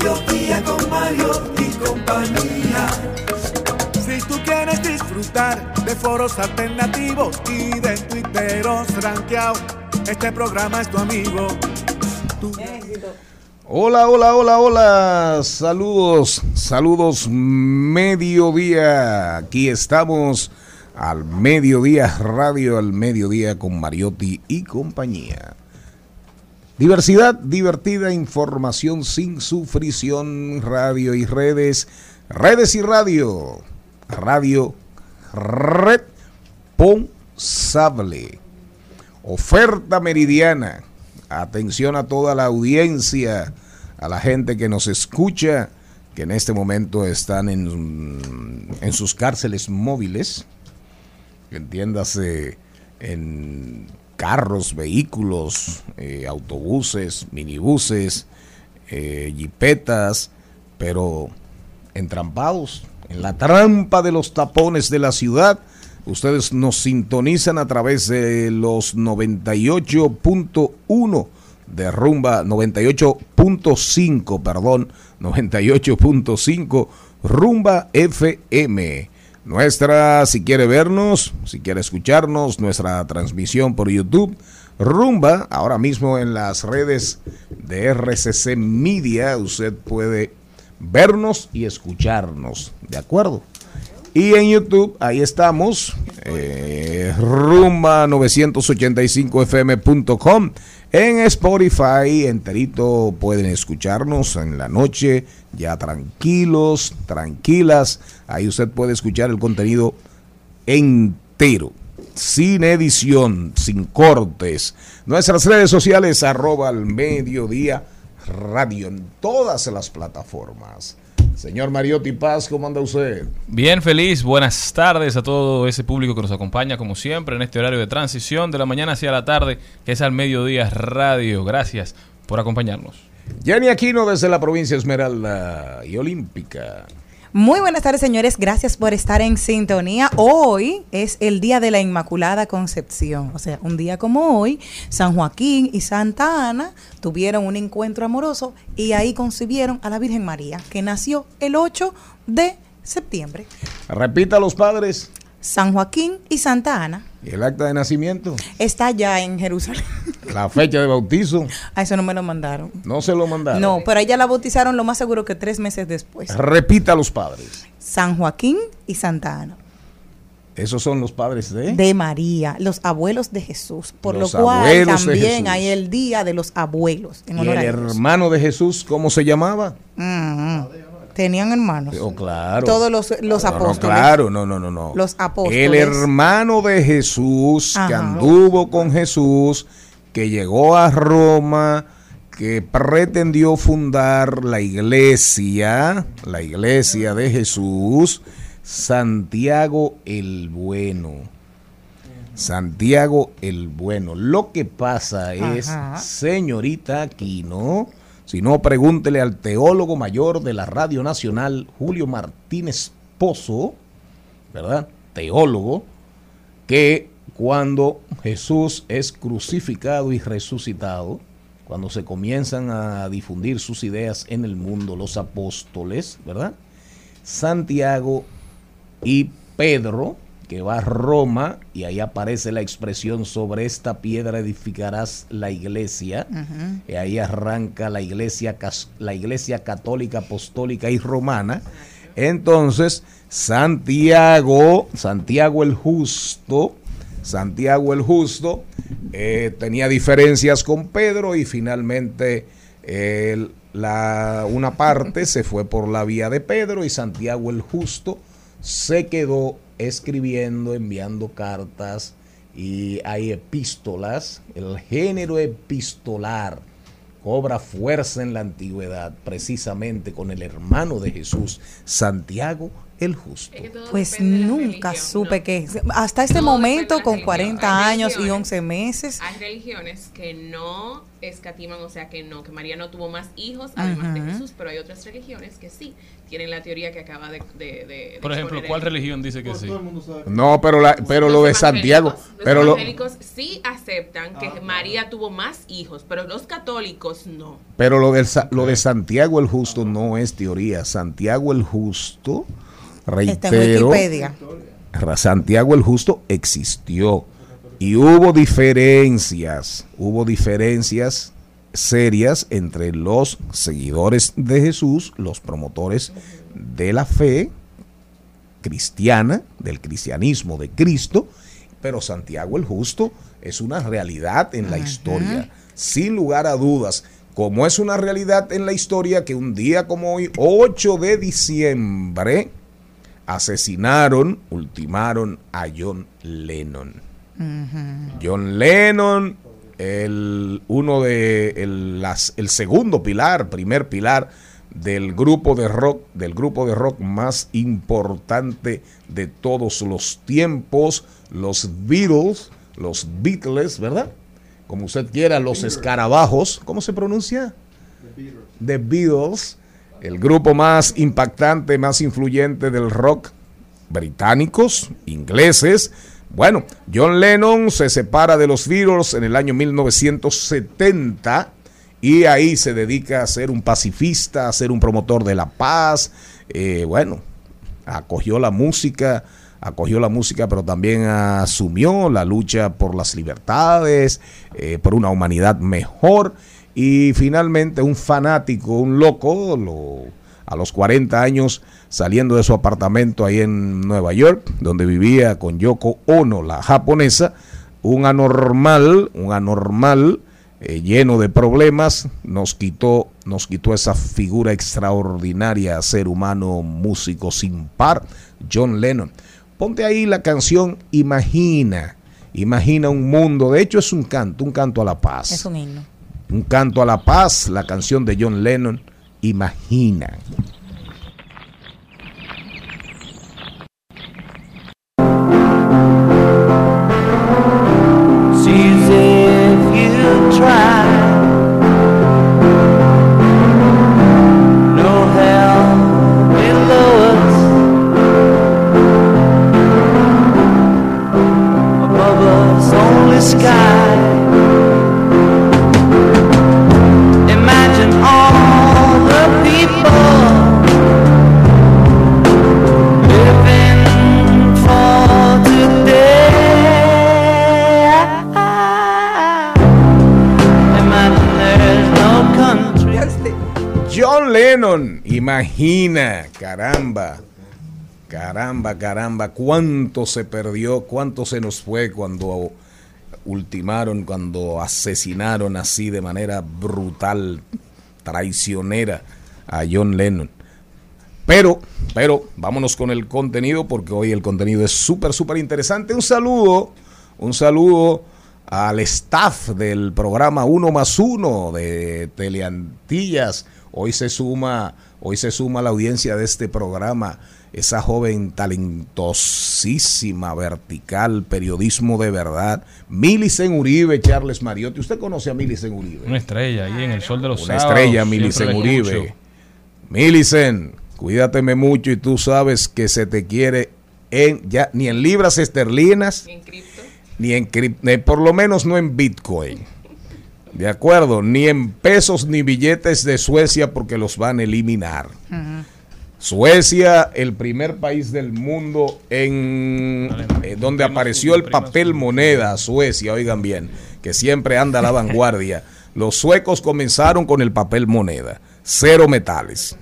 mediodía con Mario y compañía. Si tú quieres disfrutar de foros alternativos y de tuiteros rankeados, este programa es tu amigo. Hola, hola, hola, hola. Saludos, saludos, mediodía. Aquí estamos al mediodía, radio al mediodía con Mariotti y compañía. Diversidad divertida, información sin sufrición, radio y redes, redes y radio, radio responsable, oferta meridiana, atención a toda la audiencia, a la gente que nos escucha, que en este momento están en, en sus cárceles móviles, entiéndase en carros, vehículos, eh, autobuses, minibuses, eh, jipetas, pero entrampados en la trampa de los tapones de la ciudad. Ustedes nos sintonizan a través de los 98.1 de rumba, 98.5, perdón, 98.5 rumba FM. Nuestra, si quiere vernos, si quiere escucharnos, nuestra transmisión por YouTube, Rumba, ahora mismo en las redes de RCC Media, usted puede vernos y escucharnos, ¿de acuerdo? Y en YouTube, ahí estamos, eh, rumba985fm.com. En Spotify, enterito, pueden escucharnos en la noche, ya tranquilos, tranquilas. Ahí usted puede escuchar el contenido entero, sin edición, sin cortes. Nuestras redes sociales, arroba al mediodía radio en todas las plataformas. Señor Mariotti Paz, ¿cómo anda usted? Bien, feliz. Buenas tardes a todo ese público que nos acompaña, como siempre, en este horario de transición de la mañana hacia la tarde, que es al mediodía radio. Gracias por acompañarnos. Jenny Aquino desde la provincia Esmeralda y Olímpica. Muy buenas tardes, señores. Gracias por estar en sintonía. Hoy es el Día de la Inmaculada Concepción. O sea, un día como hoy, San Joaquín y Santa Ana tuvieron un encuentro amoroso y ahí concibieron a la Virgen María, que nació el 8 de septiembre. Repita los padres. San Joaquín y Santa Ana. ¿Y el acta de nacimiento? Está ya en Jerusalén. La fecha de bautizo. A eso no me lo mandaron. No se lo mandaron. No, pero ella la bautizaron lo más seguro que tres meses después. Repita los padres. San Joaquín y Santa Ana. Esos son los padres de... De María, los abuelos de Jesús. Por lo cual también hay el día de los abuelos. En ¿Y el hermano de Jesús cómo se llamaba? Tenían hermanos. Oh, claro. Todos los, los apóstoles. claro, no, no, no, no. Los apóstoles. El hermano de Jesús, que anduvo con Jesús, que llegó a Roma, que pretendió fundar la iglesia, la iglesia de Jesús, Santiago el Bueno. Santiago el Bueno. Lo que pasa es, señorita Aquino, si no, pregúntele al teólogo mayor de la Radio Nacional, Julio Martínez Pozo, ¿verdad? Teólogo, que cuando Jesús es crucificado y resucitado, cuando se comienzan a difundir sus ideas en el mundo, los apóstoles, ¿verdad? Santiago y Pedro, que va a Roma y ahí aparece la expresión sobre esta piedra edificarás la iglesia y ahí arranca la iglesia la iglesia católica apostólica y romana. Entonces Santiago Santiago el justo Santiago el justo eh, tenía diferencias con Pedro y finalmente la, una parte se fue por la vía de Pedro y Santiago el justo se quedó escribiendo, enviando cartas y hay epístolas, el género epistolar cobra fuerza en la antigüedad precisamente con el hermano de Jesús, Santiago el justo. pues nunca supe que hasta este momento con 40 años y 11 meses. Hay religiones que no escatiman, o sea que no, que María no tuvo más hijos además de Jesús, pero hay otras religiones que sí tienen la teoría que acaba de... Por ejemplo, ¿cuál religión dice que sí? No, pero, la, pero lo de Santiago... Los pero evangélicos sí aceptan que ah, María tuvo más hijos, pero los católicos no. Pero lo de, lo de Santiago el Justo no es teoría. Santiago el Justo reitero, Santiago el Justo existió y hubo diferencias, hubo diferencias serias entre los seguidores de Jesús, los promotores de la fe cristiana, del cristianismo de Cristo, pero Santiago el Justo es una realidad en la historia, sin lugar a dudas, como es una realidad en la historia que un día como hoy, 8 de diciembre, asesinaron, ultimaron a John Lennon. John Lennon, el, uno de el, las, el segundo pilar, primer pilar del grupo de rock, del grupo de rock más importante de todos los tiempos, los Beatles, los Beatles, ¿verdad? Como usted quiera, los escarabajos, ¿cómo se pronuncia? The Beatles el grupo más impactante, más influyente del rock británicos, ingleses. Bueno, John Lennon se separa de los Beatles en el año 1970 y ahí se dedica a ser un pacifista, a ser un promotor de la paz. Eh, bueno, acogió la música, acogió la música, pero también asumió la lucha por las libertades, eh, por una humanidad mejor. Y finalmente un fanático, un loco, a los 40 años, saliendo de su apartamento ahí en Nueva York, donde vivía con Yoko Ono, la japonesa, un anormal, un anormal eh, lleno de problemas, nos quitó, nos quitó esa figura extraordinaria, ser humano, músico sin par, John Lennon. Ponte ahí la canción Imagina, imagina un mundo, de hecho es un canto, un canto a la paz. Es un himno. Un canto a la paz, la canción de John Lennon, Imagina. Imagina, caramba, caramba, caramba, cuánto se perdió, cuánto se nos fue cuando ultimaron, cuando asesinaron así de manera brutal, traicionera a John Lennon. Pero, pero, vámonos con el contenido porque hoy el contenido es súper, súper interesante. Un saludo, un saludo al staff del programa Uno más Uno de Teleantillas. Hoy se suma Hoy se suma a la audiencia de este programa esa joven talentosísima, vertical, periodismo de verdad, Milicen Uribe, Charles Mariotti. ¿Usted conoce a Milicen Uribe? Una estrella ahí en el sol de los Una estrella, Milicen Uribe. Milicen, cuídateme mucho y tú sabes que se te quiere en ya ni en libras esterlinas, ni en cripto, ni en por lo menos no en Bitcoin. De acuerdo, ni en pesos ni billetes de Suecia porque los van a eliminar. Suecia, el primer país del mundo en eh, donde apareció el papel moneda, Suecia, oigan bien, que siempre anda a la vanguardia. Los suecos comenzaron con el papel moneda, cero metales.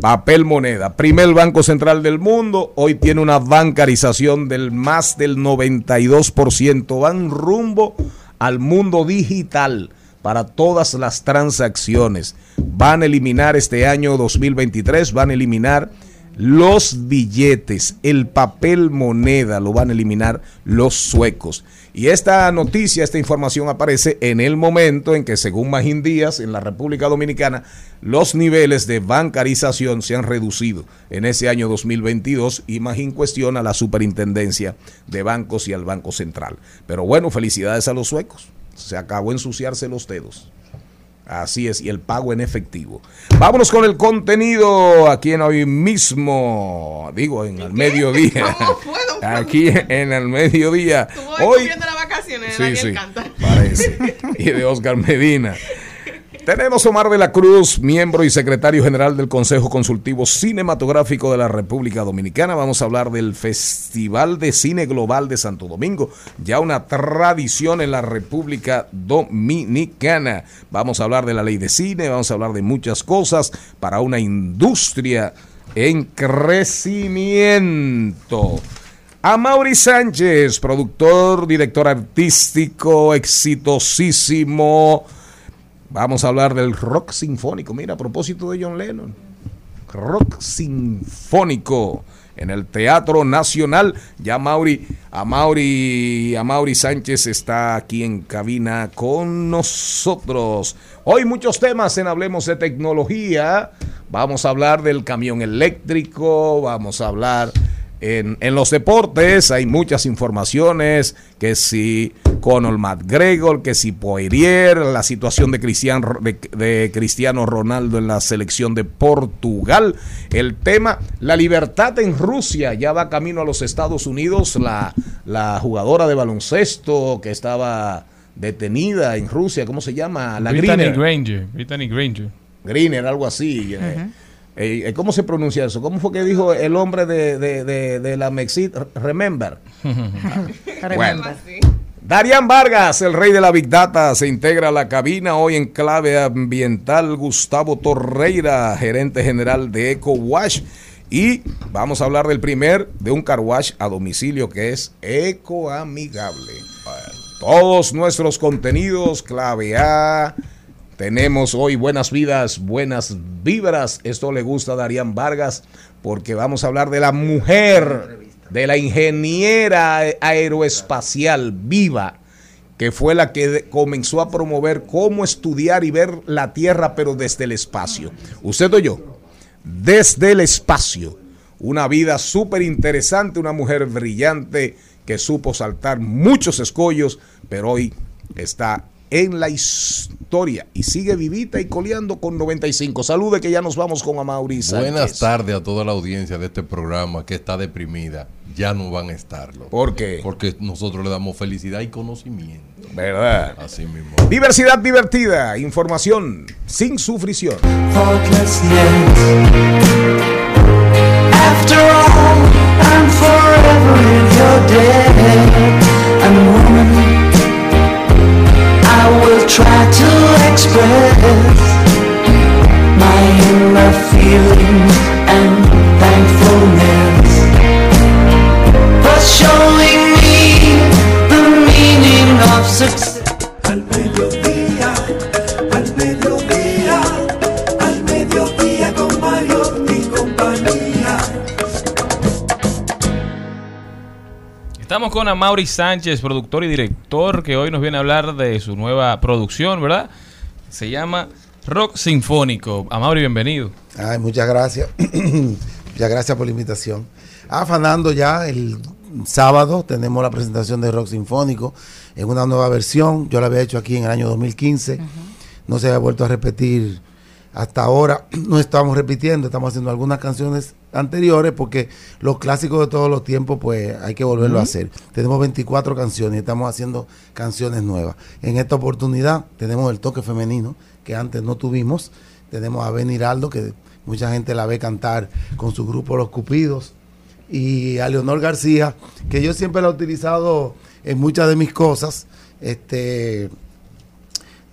Papel moneda, primer banco central del mundo, hoy tiene una bancarización del más del 92%, van rumbo al mundo digital para todas las transacciones. Van a eliminar este año 2023, van a eliminar los billetes, el papel moneda lo van a eliminar los suecos. Y esta noticia, esta información aparece en el momento en que, según Magín Díaz, en la República Dominicana, los niveles de bancarización se han reducido en ese año 2022 y Magín cuestiona la superintendencia de bancos y al Banco Central. Pero bueno, felicidades a los suecos. Se acabó ensuciarse los dedos. Así es, y el pago en efectivo. Vámonos con el contenido aquí en hoy mismo, digo, en el mediodía. Aquí en el mediodía. Hoy las vacaciones, sí, sí, parece. Y de Oscar Medina. Tenemos Omar de la Cruz, miembro y secretario general del Consejo Consultivo Cinematográfico de la República Dominicana. Vamos a hablar del Festival de Cine Global de Santo Domingo, ya una tradición en la República Dominicana. Vamos a hablar de la ley de cine, vamos a hablar de muchas cosas para una industria en crecimiento. A Mauri Sánchez, productor, director artístico, exitosísimo Vamos a hablar del rock sinfónico. Mira, a propósito de John Lennon. Rock sinfónico en el Teatro Nacional. Ya Mauri, a Mauri, a Mauri Sánchez está aquí en cabina con nosotros. Hoy muchos temas en Hablemos de Tecnología. Vamos a hablar del camión eléctrico, vamos a hablar en, los deportes hay muchas informaciones, que si Conor McGregor, que si Poirier, la situación de Cristiano, de, Cristiano Ronaldo en la selección de Portugal, el tema, la libertad en Rusia, ya va camino a los Estados Unidos, la, la jugadora de baloncesto que estaba detenida en Rusia, ¿cómo se llama? La Brittany Granger. Brittany Granger. Greener, algo así. Eh, eh, ¿Cómo se pronuncia eso? ¿Cómo fue que dijo el hombre de, de, de, la Mexit? Remember. bueno. Darían Vargas, el rey de la Big Data, se integra a la cabina hoy en clave ambiental. Gustavo Torreira, gerente general de EcoWash. Y vamos a hablar del primer, de un car wash a domicilio que es ecoamigable. Todos nuestros contenidos, clave A tenemos hoy buenas vidas, buenas vibras. Esto le gusta a Darían Vargas porque vamos a hablar de la mujer, de la ingeniera aeroespacial viva, que fue la que comenzó a promover cómo estudiar y ver la Tierra, pero desde el espacio. ¿Usted o yo? Desde el espacio. Una vida súper interesante, una mujer brillante que supo saltar muchos escollos, pero hoy está en la historia y sigue vivita y coleando con 95. Salude que ya nos vamos con Amaury Buenas tardes a toda la audiencia de este programa que está deprimida. Ya no van a estarlo. ¿Por qué? Porque nosotros le damos felicidad y conocimiento. ¿Verdad? Así mismo. Diversidad divertida, información sin sufrición. After all, I'm forever in your debt. I will try to express my inner feelings and thankfulness for showing me the meaning of success. Con Amaury Sánchez, productor y director, que hoy nos viene a hablar de su nueva producción, ¿verdad? Se llama Rock Sinfónico. Amaury, bienvenido. Ay, muchas gracias. muchas gracias por la invitación. Afanando ya el sábado tenemos la presentación de Rock Sinfónico en una nueva versión. Yo la había hecho aquí en el año 2015. No se había vuelto a repetir hasta ahora no estamos repitiendo, estamos haciendo algunas canciones anteriores porque los clásicos de todos los tiempos pues hay que volverlo a hacer. Tenemos 24 canciones y estamos haciendo canciones nuevas. En esta oportunidad tenemos el toque femenino que antes no tuvimos. Tenemos a Ben Hiraldo que mucha gente la ve cantar con su grupo Los Cupidos y a Leonor García que yo siempre la he utilizado en muchas de mis cosas. Este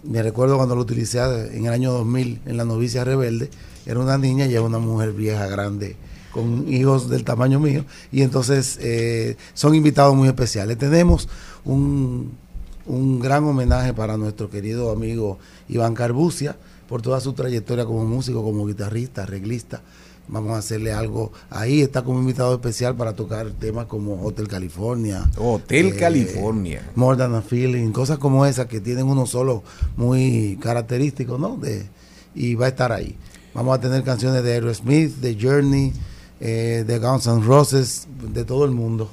me recuerdo cuando lo utilicé en el año 2000 en la novicia rebelde, era una niña y era una mujer vieja, grande, con hijos del tamaño mío, y entonces eh, son invitados muy especiales. Tenemos un, un gran homenaje para nuestro querido amigo Iván Carbucia por toda su trayectoria como músico, como guitarrista, arreglista, Vamos a hacerle algo ahí. Está como invitado especial para tocar temas como Hotel California. Hotel eh, California. More Than a Feeling. Cosas como esas que tienen uno solo muy característico, ¿no? De, y va a estar ahí. Vamos a tener canciones de Aerosmith, de Journey, eh, de Guns N' Roses, de todo el mundo.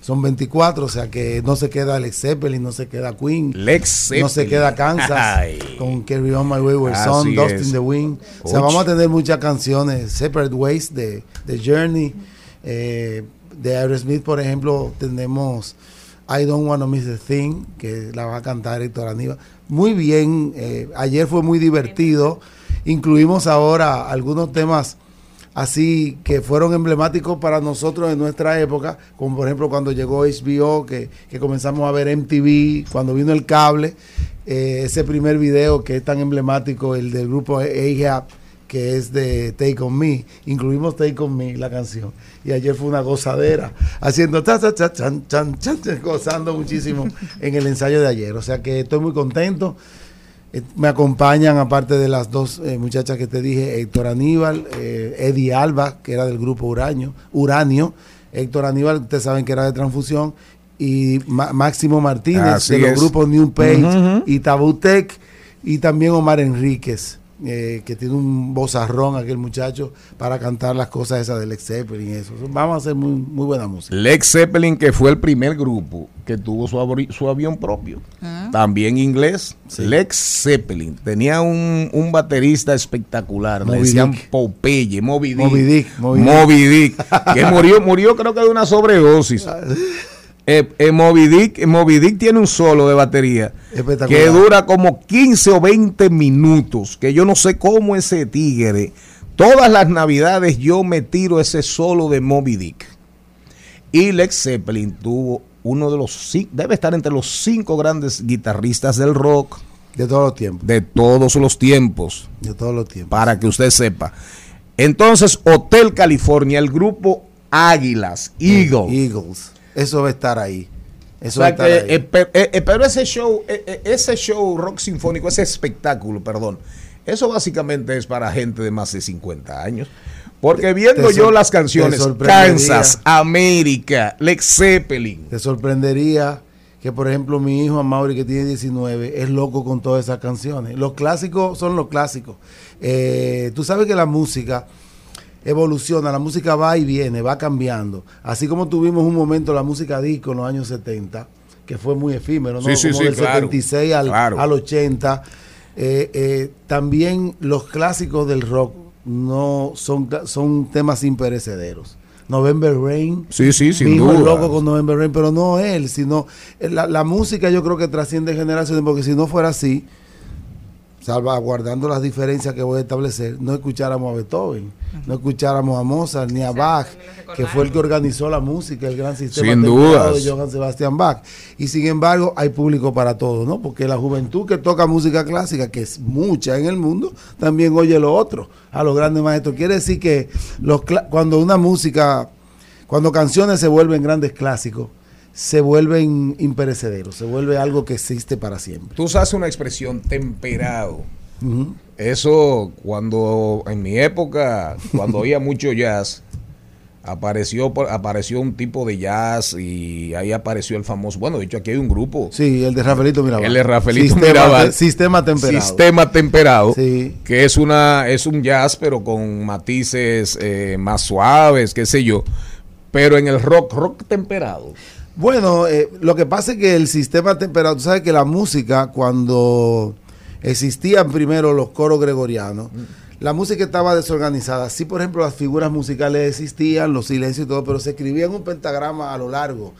Son 24, o sea que no se queda Lex Zeppelin, no se queda Queen, Lex no se queda Kansas Ay. con Carry On My Wayward Son, Dust es. in the Wind. O sea, vamos a tener muchas canciones, Separate Ways de, de Journey, eh, de Aerosmith, por ejemplo, tenemos I Don't Wanna Miss a Thing, que la va a cantar Héctor Aníbal. Muy bien, eh, ayer fue muy divertido. Incluimos ahora algunos temas así que fueron emblemáticos para nosotros en nuestra época, como por ejemplo cuando llegó HBO, que, que comenzamos a ver MTV, cuando vino el cable, eh, ese primer video que es tan emblemático, el del grupo AHAP, que es de Take On Me, incluimos Take On Me, la canción, y ayer fue una gozadera, haciendo ta, ta, chan, chan, chan, chan, gozando muchísimo en el ensayo de ayer, o sea que estoy muy contento. Eh, Me acompañan, aparte de las dos eh, muchachas que te dije, Héctor Aníbal, eh, Eddie Alba, que era del grupo Uranio, Uranio. Héctor Aníbal, ustedes saben que era de transfusión, y Ma- Máximo Martínez, Así de los es. grupos New Page Ujú. y Tabutec, y también Omar Enríquez, eh, que tiene un vozarrón aquel muchacho para cantar las cosas esas del Led Zeppelin y eso. Vamos a hacer muy, muy buena música. Lex Zeppelin, que fue el primer grupo que tuvo su, su avión propio. También inglés. Lex Zeppelin. Tenía un, un baterista espectacular. Le decían Dick. Popeye, Moby Dick. Moby Dick, Moby Dick. Moby Dick, que murió, murió creo que de una sobredosis. Eh, eh, Moby, Dick, eh, Moby Dick tiene un solo de batería que dura como 15 o 20 minutos. Que yo no sé cómo ese tigre. Todas las navidades yo me tiro ese solo de Moby Dick. Y Lex Zeppelin tuvo uno de los debe estar entre los cinco grandes guitarristas del rock De todos los tiempos. de todos los tiempos, De todos los tiempos. para que usted sepa. Entonces, Hotel California, el grupo Águilas, Eagle. Eagles. Eso va a estar ahí. O Eso va a estar que, ahí. eh, eh, eh, pero ese show, eh, ese show rock sinfónico, ese espectáculo, perdón, eso básicamente es para gente de más de 50 años. Porque viendo yo las canciones. Kansas, América, Lex Zeppelin, Te sorprendería que, por ejemplo, mi hijo Amaury, que tiene 19, es loco con todas esas canciones. Los clásicos son los clásicos. Eh, tú sabes que la música evoluciona, la música va y viene, va cambiando. Así como tuvimos un momento la música disco en los años 70, que fue muy efímero, ¿no? Sí, sí, como sí, del claro, 76 al, claro. al 80. Eh, eh, también los clásicos del rock no son, son temas imperecederos. November Rain, Sí, sí, sin duda. loco con November Rain, pero no él, sino eh, la, la música yo creo que trasciende generaciones, porque si no fuera así, salvaguardando las diferencias que voy a establecer, no escucháramos a Beethoven, no escucháramos a Mozart ni a Exacto, Bach, que fue el que organizó la música, el gran sistema Sin dudas. de Johann Sebastian Bach. Y sin embargo, hay público para todo, ¿no? Porque la juventud que toca música clásica, que es mucha en el mundo, también oye lo otro, a los grandes maestros. Quiere decir que los cuando una música, cuando canciones se vuelven grandes clásicos, se vuelven imperecederos, se vuelve algo que existe para siempre. Tú usas una expresión temperado. Eso cuando en mi época, cuando oía mucho jazz, apareció apareció un tipo de jazz y ahí apareció el famoso. Bueno, de hecho aquí hay un grupo. Sí, el de Rafaelito Mirabal. El de Rafaelito sistema, Mirabal. te- sistema temperado. Sistema temperado, Sí. que es una es un jazz pero con matices eh, más suaves, qué sé yo. Pero en el rock, rock temperado. Bueno, eh, lo que pasa es que el sistema temperado, tú sabes que la música, cuando existían primero los coros gregorianos, la música estaba desorganizada. Sí, por ejemplo, las figuras musicales existían, los silencios y todo, pero se escribía en un pentagrama a lo largo.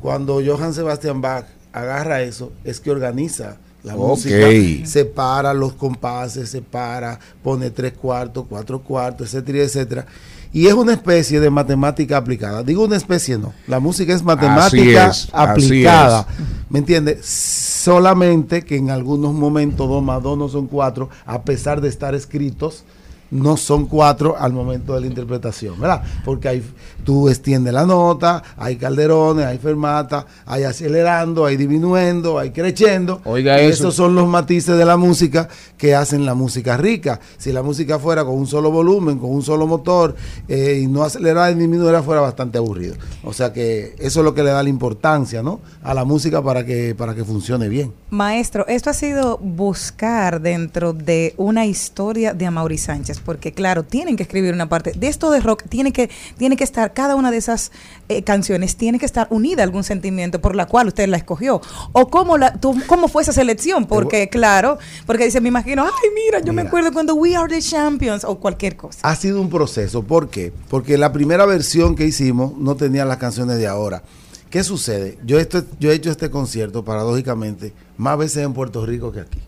Cuando Johann Sebastian Bach agarra eso, es que organiza la Ok. música, separa los compases, separa, pone tres cuartos, cuatro cuartos, etcétera, etcétera. Y es una especie de matemática aplicada. Digo una especie, no. La música es matemática es, aplicada. ¿Me entiendes? Solamente que en algunos momentos dos más dos no son cuatro, a pesar de estar escritos no son cuatro al momento de la interpretación, ¿verdad? Porque hay, tú extiendes la nota, hay calderones, hay fermata, hay acelerando, hay disminuyendo, hay creciendo. Oiga y eso. esos son los matices de la música que hacen la música rica. Si la música fuera con un solo volumen, con un solo motor, eh, y no acelerada ni disminuida, fuera bastante aburrido. O sea que eso es lo que le da la importancia, ¿no? A la música para que, para que funcione bien. Maestro, esto ha sido buscar dentro de una historia de Amaury Sánchez, porque claro, tienen que escribir una parte de esto de rock, tiene que, tiene que estar, cada una de esas eh, canciones tiene que estar unida a algún sentimiento por la cual usted la escogió. O cómo, la, tú- cómo fue esa selección, porque claro, porque dice, me imagino, ay, mira, yo me acuerdo cuando We Are the Champions o cualquier cosa. Ha sido un proceso. ¿Por qué? Porque la primera versión que hicimos no tenía las canciones de ahora. ¿Qué sucede? Yo, esto, yo he hecho este concierto, paradójicamente, más veces en Puerto Rico que aquí.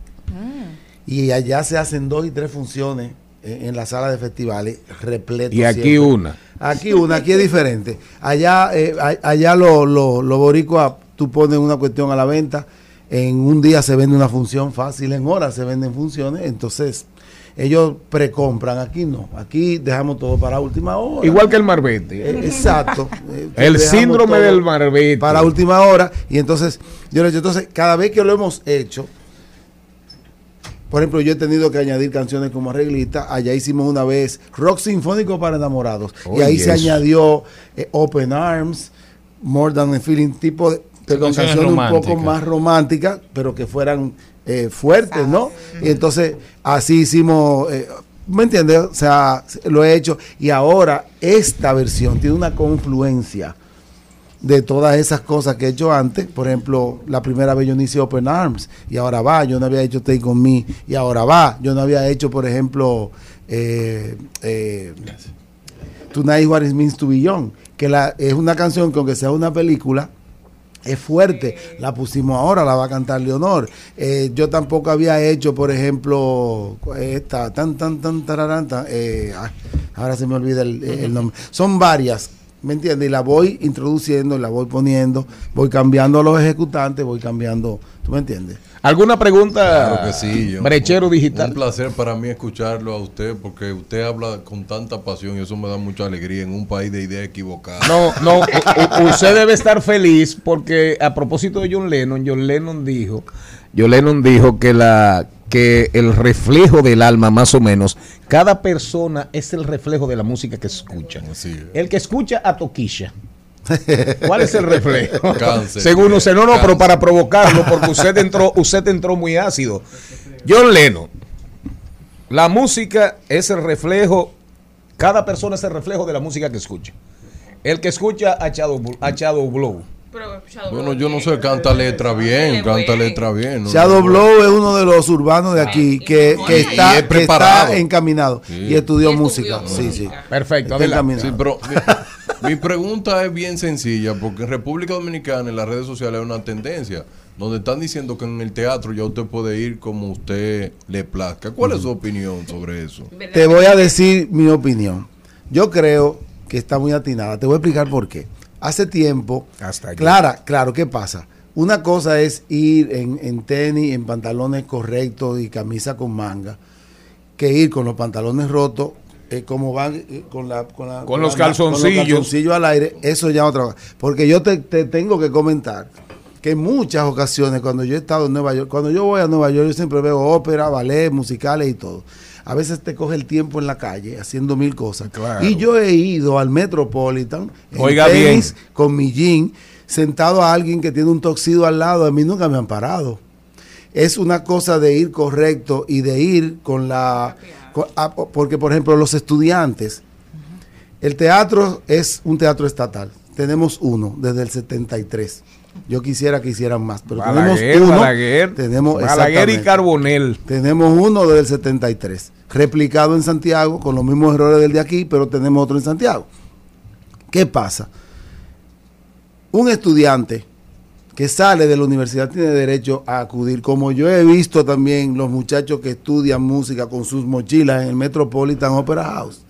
Y allá se hacen dos y tres funciones en, en la sala de festivales, repleto. Y aquí siempre. una. Aquí una, aquí es diferente. Allá, eh, allá los lo, lo boricuas, tú pones una cuestión a la venta, en un día se vende una función fácil, en horas se venden funciones, entonces ellos precompran, aquí no, aquí dejamos todo para última hora. Igual que el Marbete. Eh, Exacto. Eh, El síndrome del Marbete. Para última hora. Y entonces, yo le he dicho, entonces, cada vez que lo hemos hecho, por ejemplo, yo he tenido que añadir canciones como arreglista. Allá hicimos una vez rock sinfónico para enamorados. y ahí se añadió eh, Open Arms, More Than a Feeling, tipo de perdón, canciones canciones un poco más románticas, pero que fueran eh, fuertes, ¿no? Y entonces, así hicimos. eh, ¿Me entiendes? O sea, lo he hecho. Y ahora, esta versión tiene una confluencia de todas esas cosas que he hecho antes. Por ejemplo, la primera vez yo no hice Open Arms y ahora va. Yo no había hecho Take On Me y ahora va. Yo no había hecho, por ejemplo, eh, eh, Tonight What It Means to Be Young, que es una canción que aunque sea una película, es fuerte. La pusimos ahora, la va a cantar Leonor. Eh, yo tampoco había hecho, por ejemplo, esta, tan, tan, tan, tararán, tan, eh, ah, ahora se me olvida el nombre. Son varias, ¿me entiendes? Y la voy introduciendo, la voy poniendo, voy cambiando a los ejecutantes, voy cambiando, ¿tú me entiendes? ¿Alguna pregunta? Claro que sí. yo- Brechero un- digital. Un placer para mí escucharlo a usted porque usted habla con tanta pasión y eso me da mucha alegría en un país de ideas equivocadas. No, no, usted debe estar feliz porque a propósito de John Lennon, John Lennon dijo, John Lennon dijo que la que el reflejo del alma más o menos, cada persona es el reflejo de la música que escucha. El que escucha a Toquilla. ¿Cuál es el reflejo? Cáncer. Según usted, no, no, pero para provocarlo, porque usted entró, usted entró muy ácido. John Lennon, la música es el reflejo, cada persona es el reflejo de la música que escucha. El que escucha a Shadow, a Shadow Blow. Pero Shadow Bueno, yo no sé, canta letra bien, canta letra bien. ¿no? Shadow No, Blow es uno de los urbanos de aquí y que, que está, es que preparado. está encaminado Sí. y estudió Y música. Sí, sí. Perfecto. Sí, pero mi, mi pregunta es bien sencilla, porque en República Dominicana, en las redes sociales, hay una tendencia donde están diciendo que en el teatro ya usted puede ir como usted le plazca. ¿Cuál es su opinión sobre eso? Te voy a decir mi opinión. Yo creo que está muy atinada. Te voy a explicar por qué. Hace tiempo, Hasta. Clara, claro, ¿qué pasa? Una cosa es ir en, en tenis, en pantalones correctos y camisa con manga, que ir con los pantalones rotos, eh, como van eh, con, la, con, la- Con los la- calzoncillos. calzoncillos al aire, eso ya otra. Porque yo te, te tengo que comentar que en muchas ocasiones cuando yo he estado en Nueva York, cuando yo voy a Nueva York, yo siempre veo ópera, ballet, musicales y todo. A veces te coge el tiempo en la calle haciendo mil cosas. Claro. Y yo he ido al Metropolitan en Oiga tenis, bien. con mi jean, sentado a alguien que tiene un toxido al lado. A mí nunca me han parado. Es una cosa de ir correcto y de ir con la... con- ah, porque, por ejemplo, los estudiantes, el teatro es un teatro estatal. Tenemos uno desde el 73. Yo quisiera que hicieran más, pero Balaguer, tenemos uno. Balaguer, tenemos Balaguer y. Carbonel. Tenemos uno desde el 73, replicado en Santiago con los mismos errores del de aquí, pero tenemos otro en Santiago. ¿Qué pasa? Un estudiante que sale de la universidad tiene derecho a acudir, como yo he visto también los muchachos que estudian música con sus mochilas en el Metropolitan Opera House,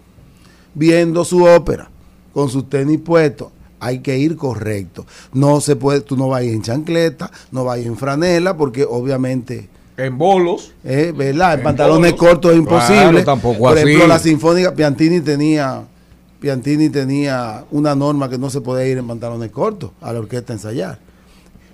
viendo su ópera, con sus tenis puestos. Hay que ir correcto. No se puede, tú no vayas en chancleta, no vayas en franela, porque obviamente En bolos. Eh, ¿Verdad? En En pantalones bolos. cortos es imposible. Claro, tampoco Por así. ejemplo, la Sinfónica Piantini tenía Piantini tenía una norma que no se podía ir en pantalones cortos a la orquesta a ensayar.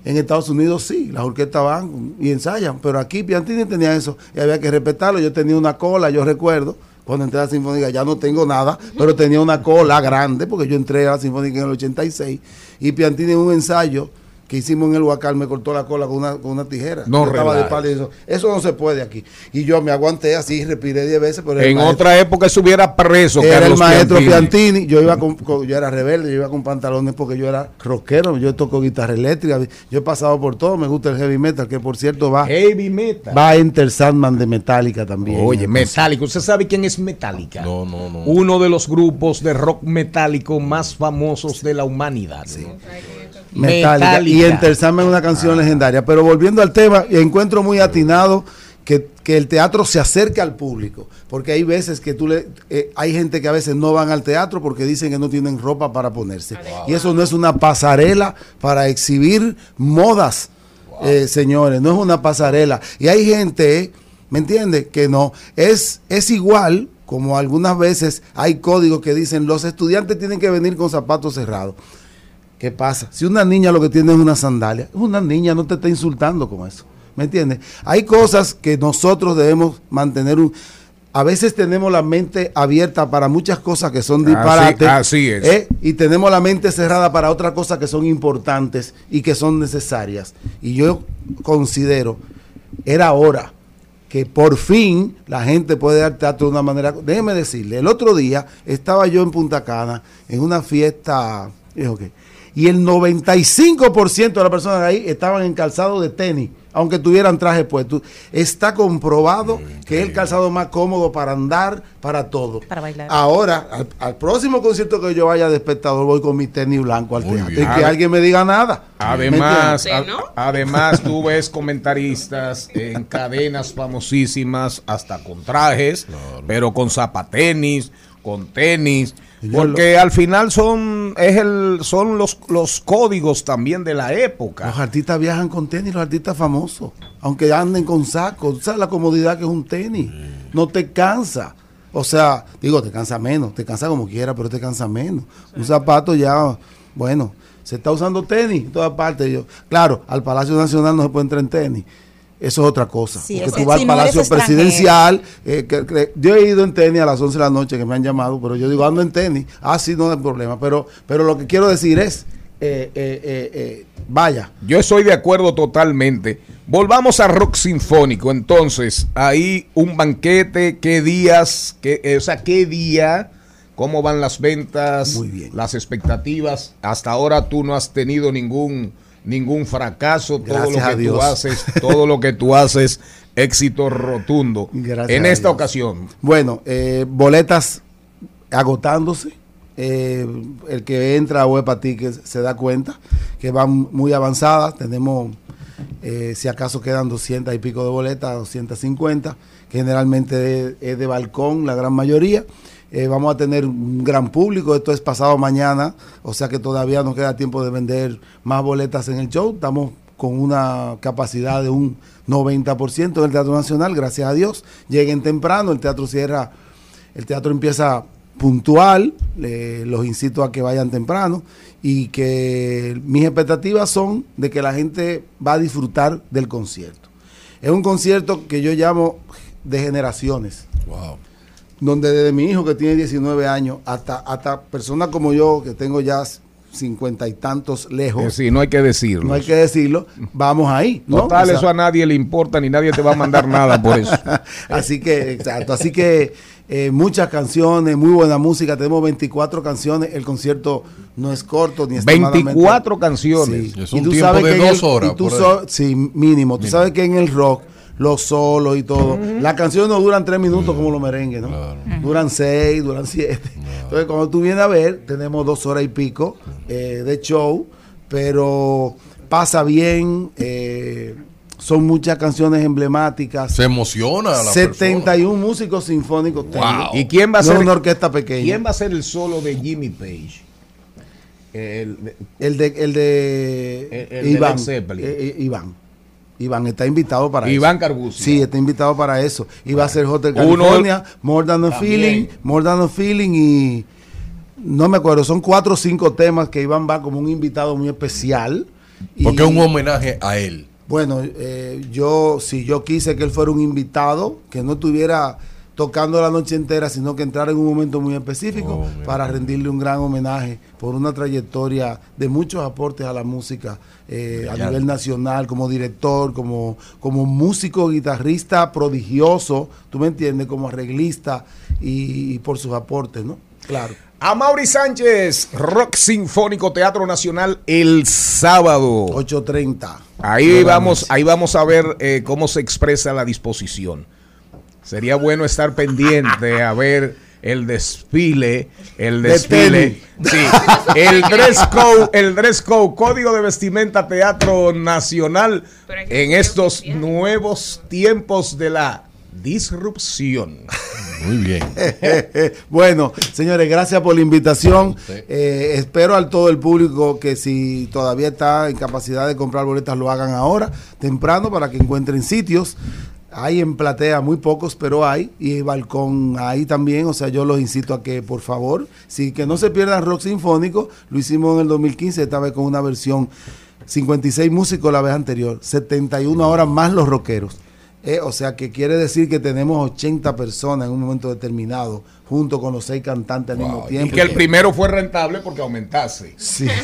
En Estados Unidos sí, las orquestas van y ensayan, pero aquí Piantini tenía eso y había que respetarlo. Yo tenía una cola, yo recuerdo, cuando entré a la Sinfónica, ya no tengo nada, pero tenía una cola grande porque yo entré a la Sinfónica en el 86 y Piantini en un ensayo que hicimos en el Huacal me cortó la cola con una, con una tijera. No Yo estaba de espalda y eso, eso no se puede aquí. Y yo me aguanté así, respiré 10 veces, pero En maestro- otra época estuviera preso. era Carlos el maestro Piantini. Piantini. Yo iba con, con- yo era rebelde, yo iba con pantalones porque yo era rockero, yo toco guitarra eléctrica, yo he pasado por todo, me gusta el heavy metal, que por cierto va, Heavy metal. va Enter Sandman de Metallica también. Oye, Metallica. ¿Usted sabe quién es Metallica? No, no, no. Uno de los grupos de rock metálico más famosos de la humanidad. Metallica. Y Enter Sandman es una canción legendaria. Pero volviendo al tema, encuentro muy atinado que, que el teatro se acerque al público. Porque hay veces que tú le. eh, hay gente que a veces no van al teatro porque dicen que no tienen ropa para ponerse. Y eso no es una pasarela para exhibir modas, eh, señores. No es una pasarela. Y hay gente, ¿me entiendes? Que no. Es, es igual. Como algunas veces hay códigos que dicen los estudiantes tienen que venir con zapatos cerrados. ¿Qué pasa? Si una niña lo que tiene es una sandalia, una niña no te está insultando con eso. ¿Me entiendes? Hay cosas que nosotros debemos mantener un... A veces tenemos la mente abierta para muchas cosas que son disparates. así es. ¿eh? Y tenemos la mente cerrada para otras cosas que son importantes y que son necesarias. Y yo considero, era hora que por fin la gente puede dar teatro de una manera. Déjeme decirle, el otro día estaba yo en Punta Cana en una fiesta, dijo que, y el 95% de las personas ahí estaban en calzado de tenis, aunque tuvieran traje puesto. Está comprobado que es el calzado más cómodo para andar, para todo. Para bailar. Ahora, al, al próximo concierto que yo vaya de espectador, voy con mi tenis blanco al Muy teatro. Y que alguien me diga nada. Además, además tú ves comentaristas en cadenas famosísimas, hasta con trajes, pero con zapatenis, con tenis, porque al final son es el son los los códigos también de la Los época. artistas viajan con tenis, los artistas famosos, aunque anden con sacos, ¿sabes la comodidad que es un tenis? No te cansa. O sea, digo, te cansa menos, te cansa como quiera, pero te cansa menos. Un zapato ya, bueno, se está usando tenis en todas partes. Yo, claro, al Palacio Nacional no se puede entrar en tenis. Eso es otra cosa. Sí, porque ese- tú vas si al Palacio. Presidencial. eh, que- que- yo he ido en tenis a las 11 de la noche que me han llamado, pero yo digo, ando en tenis. Ah, sí, no hay problema. Pero, pero lo que quiero decir es, eh, eh, eh, eh, vaya, Yo estoy de acuerdo totalmente. Volvamos a rock sinfónico. Entonces, ahí un banquete, qué días, qué, eh, o sea, qué día, cómo van las ventas, Muy bien. las expectativas. Hasta ahora tú no has tenido ningún ningún fracaso. todo lo que tú haces, todo lo que tú haces, éxito rotundo. Gracias en esta ocasión, Bueno, eh, boletas agotándose. Eh, el que entra a Huepa Tickets se da cuenta que van muy avanzadas. Tenemos, eh, si acaso quedan 200 y pico de boletas, 250. que Generalmente es de balcón, la gran mayoría. Eh, vamos a tener un gran público. Esto es pasado mañana, o sea que todavía nos queda tiempo de vender más boletas en el show. Estamos con una capacidad de un 90% en el Teatro Nacional, gracias a Dios. Lleguen temprano, el teatro cierra, el teatro empieza puntual, los incito a que vayan temprano y que mis expectativas son de que la gente va a disfrutar del concierto. Es un concierto que yo llamo de generaciones Wow. Donde desde mi hijo que tiene 19 años hasta, hasta personas como yo que tengo ya 50 y tantos lejos, sí, no hay que decirlo. no hay que decirlo, vamos ahí. ¿no? Total, O sea, eso a nadie le importa ni nadie te va a mandar nada por eso. así que, exacto, así que eh, muchas canciones, muy buena música, tenemos 24 canciones, el concierto no es corto ni extremadamente- 24 canciones. Sí. Es Y un tú tiempo sabes de que dos el- horas, y tú so- sí, mínimo. Tú sabes que en el rock, los solos y todo, las canciones no duran tres minutos como los merengues, ¿no? Claro. Duran seis, duran siete. Entonces, cuando tú vienes a ver, tenemos dos horas y pico eh, de show, pero pasa bien. eh, son muchas canciones emblemáticas. Se emociona a la 71 músicos sinfónicos tengo. Wow. ¿Y quién va a No ser es una orquesta pequeña. ¿Quién va a ser el solo de Jimmy Page? El- El de, el de El- el de Iván. Led Zeppelin. eh, Iván. Iván está invitado para Iván eso. Carbucci. Sí, está invitado para eso. Y va a ser Hotel California, More Than a. Feeling, More Than a Feeling y no me acuerdo, son cuatro o cinco temas que Iván va como un invitado muy especial. Porque es un homenaje a él. Bueno, eh, yo, si yo quise que él fuera un invitado, que no estuviera tocando la noche entera, sino que entrara en un momento muy específico Oh, para rendirle un gran homenaje por una trayectoria de muchos aportes a la música eh, a nivel nacional, como director, como, como músico, guitarrista prodigioso, tú me entiendes, como arreglista y, y por sus aportes, ¿no? Claro. A Mauri Sánchez, Rock Sinfónico Teatro Nacional el sábado. 8.30. Ahí vamos, ahí vamos a ver eh, cómo se expresa la disposición. Sería bueno estar pendiente a ver el desfile, el De desfile, sí, el dress code, el dress code, código de vestimenta Teatro Nacional en estos nuevos tiempos de la disrupción. Muy bien. bueno, señores, gracias por la invitación. Eh, espero al todo el público que si todavía está en capacidad de comprar boletas lo hagan ahora, temprano, para que encuentren sitios. Hay en platea muy pocos, pero hay. Y balcón ahí también. O sea, yo los incito a que, por favor, si que no se pierdan rock sinfónico. Lo hicimos en el 2015, esta vez con una versión 56 músicos la vez anterior, 71 horas más los rockeros. Eh, o sea que quiere decir que tenemos 80 personas en un momento determinado, junto con los seis cantantes al mismo Y tiempo. que el primero fue rentable porque aumentase. Sí.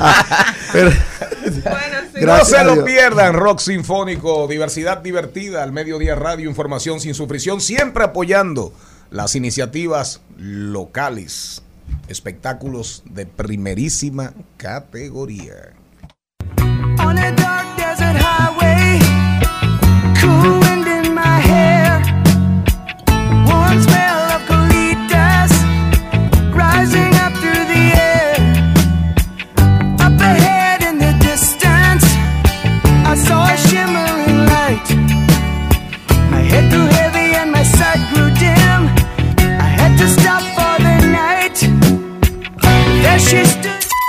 Pero- Bueno, sí. Gracias no se lo pierdan, Rock Sinfónico, diversidad divertida, al mediodía radio, información sin sufrición, siempre apoyando las iniciativas locales, espectáculos de primerísima categoría. On a dark desert highway,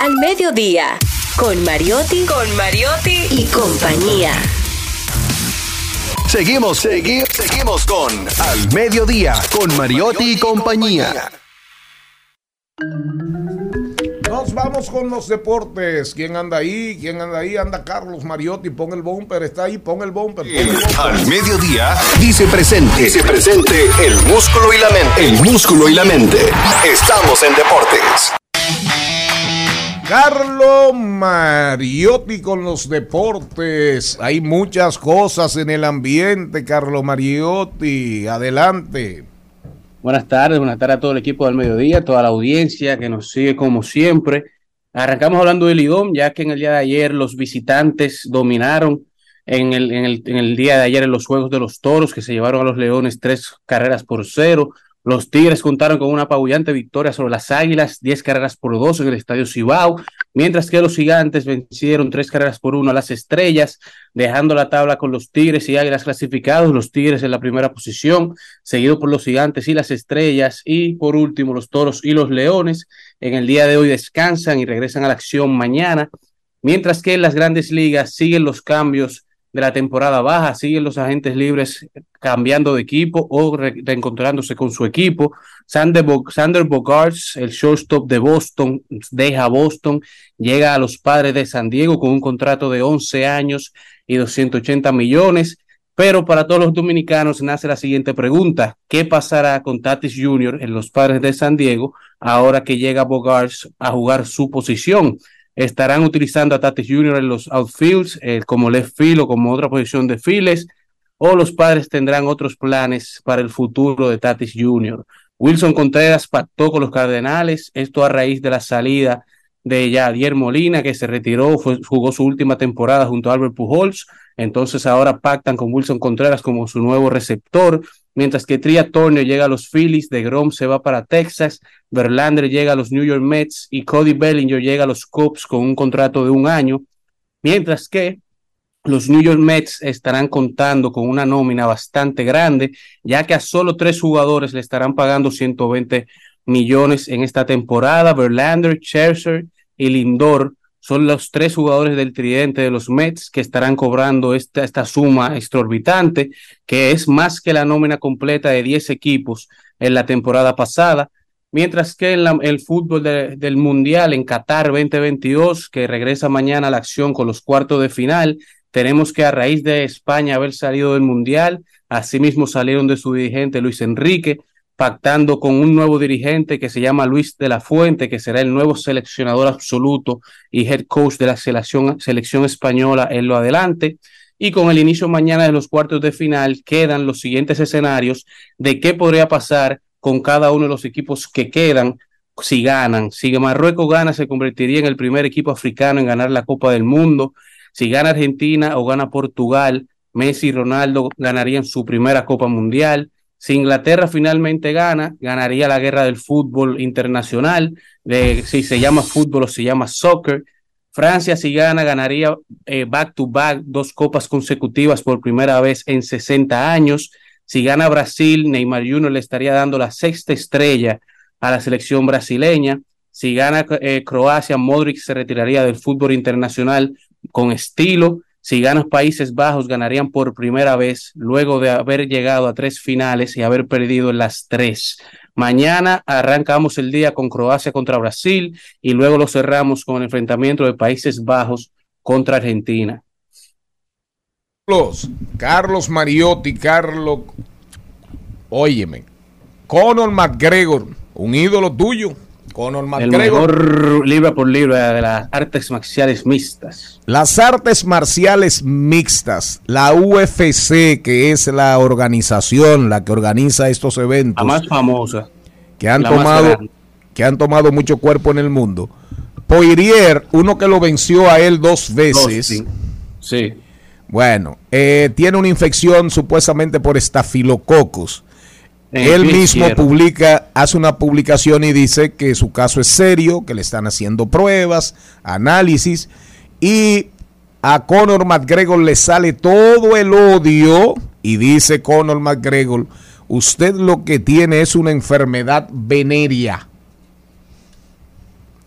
Al mediodía, con Mariotti, con Mariotti y compañía. Seguimos, segui- seguimos con Al Mediodía, con Mariotti y compañía. Nos vamos con los deportes. ¿Quién anda ahí? ¿Quién anda ahí? Anda Carlos Mariotti. Pon el bumper. Está ahí. Pon el bumper. pon el bumper. Al mediodía, dice presente. Dice presente el músculo y la mente. El músculo y la mente. Estamos en deportes. Carlo Mariotti con los deportes. Hay muchas cosas en el ambiente, Carlo Mariotti. Adelante. Buenas tardes, buenas tardes a todo el equipo del mediodía, toda la audiencia que nos sigue como siempre. Arrancamos hablando del Lidom, ya que en el día de ayer los visitantes dominaron en el día de ayer en los Juegos de los Toros, que se llevaron a los Leones tres carreras por cero. Los Tigres contaron con una apabullante victoria sobre las Águilas, 10 carreras por dos en el Estadio Cibao, mientras que los Gigantes vencieron tres carreras por uno a las Estrellas, dejando la tabla con los Tigres y Águilas clasificados, los Tigres en la primera posición, seguido por los Gigantes y las Estrellas, y por último los Toros y los Leones. En el día de hoy descansan y regresan a la acción mañana, mientras que en las grandes ligas siguen los cambios de la temporada baja, siguen los agentes libres cambiando de equipo o re- reencontrándose con su equipo. Sander, Sander Bogarts, el shortstop de Boston, deja Boston, llega a los padres de San Diego con un contrato de 11 años y 280 millones. Pero para todos los dominicanos nace la siguiente pregunta: ¿Qué pasará con Tatis Jr. en los padres de San Diego ahora que llega Bogarts a jugar su posición? Estarán utilizando a Tatis Jr. en los outfields eh, como left field o como otra posición de files, o los padres tendrán otros planes para el futuro de Tatis Jr. Wilson Contreras pactó con los Cardenales, esto a raíz de la salida de Yadier Molina, que se retiró, jugó su última temporada junto a Albert Pujols, entonces ahora pactan con Wilson Contreras como su nuevo receptor, mientras que Tria Turner llega a los Phillies, de Grom se va para Texas, Verlander llega a los New York Mets y Cody Bellinger llega a los Cubs con un contrato de un año, mientras que los New York Mets estarán contando con una nómina bastante grande, ya que a solo tres jugadores le estarán pagando 120 millones en esta temporada. Verlander, Scherzer y Lindor son los tres jugadores del tridente de los Mets que estarán cobrando esta, esta suma exorbitante, que es más que la nómina completa de 10 equipos en la temporada pasada. Mientras que en la- el fútbol de- del Mundial en Qatar 2022, que regresa mañana a la acción con los cuartos de final, tenemos que a raíz de España haber salido del Mundial, asimismo salieron de su dirigente Luis Enrique, pactando con un nuevo dirigente que se llama Luis de la Fuente, que será el nuevo seleccionador absoluto y head coach de la selección, selección española en lo adelante. Y con el inicio mañana de los cuartos de final quedan los siguientes escenarios de qué podría pasar con cada uno de los equipos que quedan si ganan. Si Marruecos gana, se convertiría en el primer equipo africano en ganar la Copa del Mundo. Si gana Argentina o gana Portugal, Messi y Ronaldo ganarían su primera Copa Mundial. Si Inglaterra finalmente gana, ganaría la guerra del fútbol internacional, si se llama fútbol o se llama soccer. Francia, si gana, ganaría eh, back to back dos copas consecutivas por primera vez en 60 años. Si gana Brasil, Neymar Jr. le estaría dando la sexta estrella a la selección brasileña. Si gana eh, Croacia, Modric se retiraría del fútbol internacional con estilo. Si gana Países Bajos, ganarían por primera vez luego de haber llegado a tres finales y haber perdido las tres. Mañana arrancamos el día con Croacia contra Brasil y luego lo cerramos con el enfrentamiento de Países Bajos contra Argentina. Carlos, Carlos Mariotti, Carlos, óyeme, Conor McGregor, un ídolo tuyo, Conor El McGregor. mejor libra por libra de las artes marciales mixtas. Las artes marciales mixtas, la UFC, que es la organización, la que organiza estos eventos, La más famosa. que han tomado, que han tomado mucho cuerpo en el mundo. Poirier, uno que lo venció a él dos veces. Sí. Bueno, eh, tiene una infección supuestamente por estafilococos. En el Él mismo publica, hace una publicación y dice que su caso es serio, que le están haciendo pruebas, análisis, y a Conor McGregor le sale todo el odio y dice Conor McGregor, usted lo que tiene es una enfermedad venérea.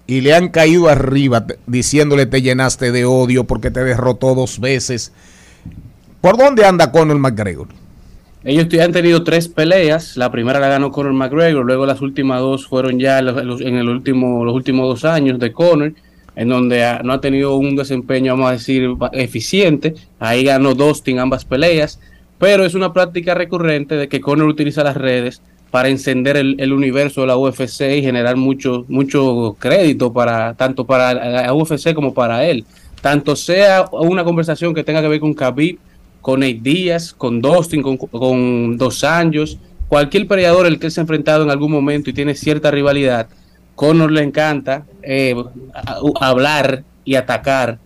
Y le han caído arriba diciéndole te llenaste de odio porque te derrotó dos veces. ¿Por dónde anda Conor McGregor? Ellos han tenido tres peleas. La primera la ganó Conor McGregor, luego las últimas dos fueron ya en el último, los últimos dos años de Conor, en donde no ha tenido un desempeño, vamos a decir, eficiente. Ahí ganó Dustin ambas peleas, pero es una práctica recurrente de que Conor utiliza las redes para encender el, el universo de la UFC y generar mucho, mucho crédito para tanto para la UFC como para él. Tanto sea una conversación que tenga que ver con Khabib, con Nate Díaz, con Dustin, con, Dos Anjos, cualquier peleador el que él se ha enfrentado en algún momento y tiene cierta rivalidad, Conor le encanta eh, hablar y atacar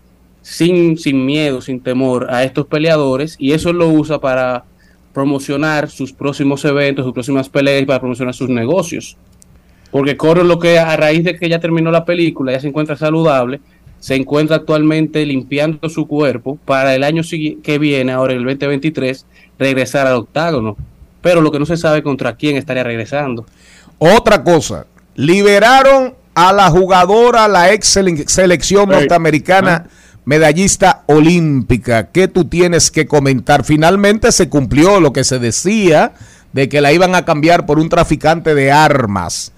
sin, sin miedo, sin temor a estos peleadores y eso lo usa para promocionar sus próximos eventos, sus próximas peleas para promocionar sus negocios. Porque Conor lo que a raíz de que ya terminó la película, ya se encuentra saludable, se encuentra actualmente limpiando su cuerpo para el año que viene, ahora el 2023, regresar al octágono. Pero lo que no se sabe contra quién estaría regresando. Otra cosa, liberaron a la jugadora, la ex sele- selección norteamericana, medallista olímpica. ¿Qué tú tienes que comentar? Finalmente se cumplió lo que se decía de que la iban a cambiar por un traficante de armas.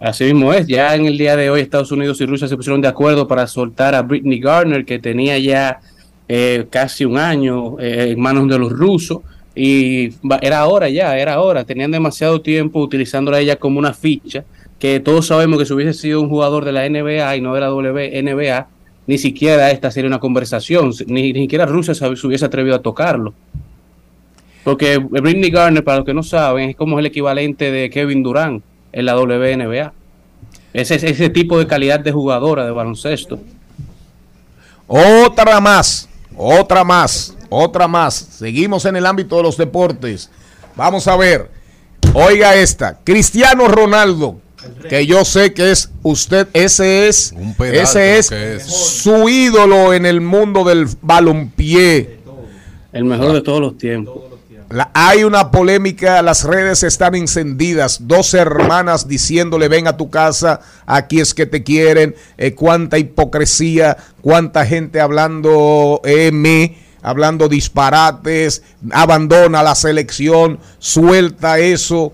Así mismo es, ya en el día de hoy Estados Unidos y Rusia se pusieron de acuerdo para soltar a Britney Garner, que tenía ya eh, casi un año eh, en manos de los rusos, y era hora ya, era hora, tenían demasiado tiempo utilizándola a ella como una ficha, que todos sabemos que si hubiese sido un jugador de la NBA y no de la WNBA, ni siquiera esta sería una conversación, ni, ni siquiera Rusia se hubiese atrevido a tocarlo. Porque Britney Garner, para los que no saben, es como el equivalente de Kevin Durant en la WNBA. Ese, ese tipo de calidad de jugadora de baloncesto. Otra más, otra más, otra más. Seguimos en el ámbito de los deportes. Vamos a ver. Oiga esta, Cristiano Ronaldo, que yo sé que es usted, ese es, Un pedal ese es. su ídolo en el mundo del balompié. El mejor de todos los tiempos. La- hay una polémica, las redes están encendidas, dos hermanas diciéndole ven a tu casa, aquí es que te quieren, eh, cuánta hipocresía, cuánta gente hablando M, hablando disparates, abandona la selección, suelta eso.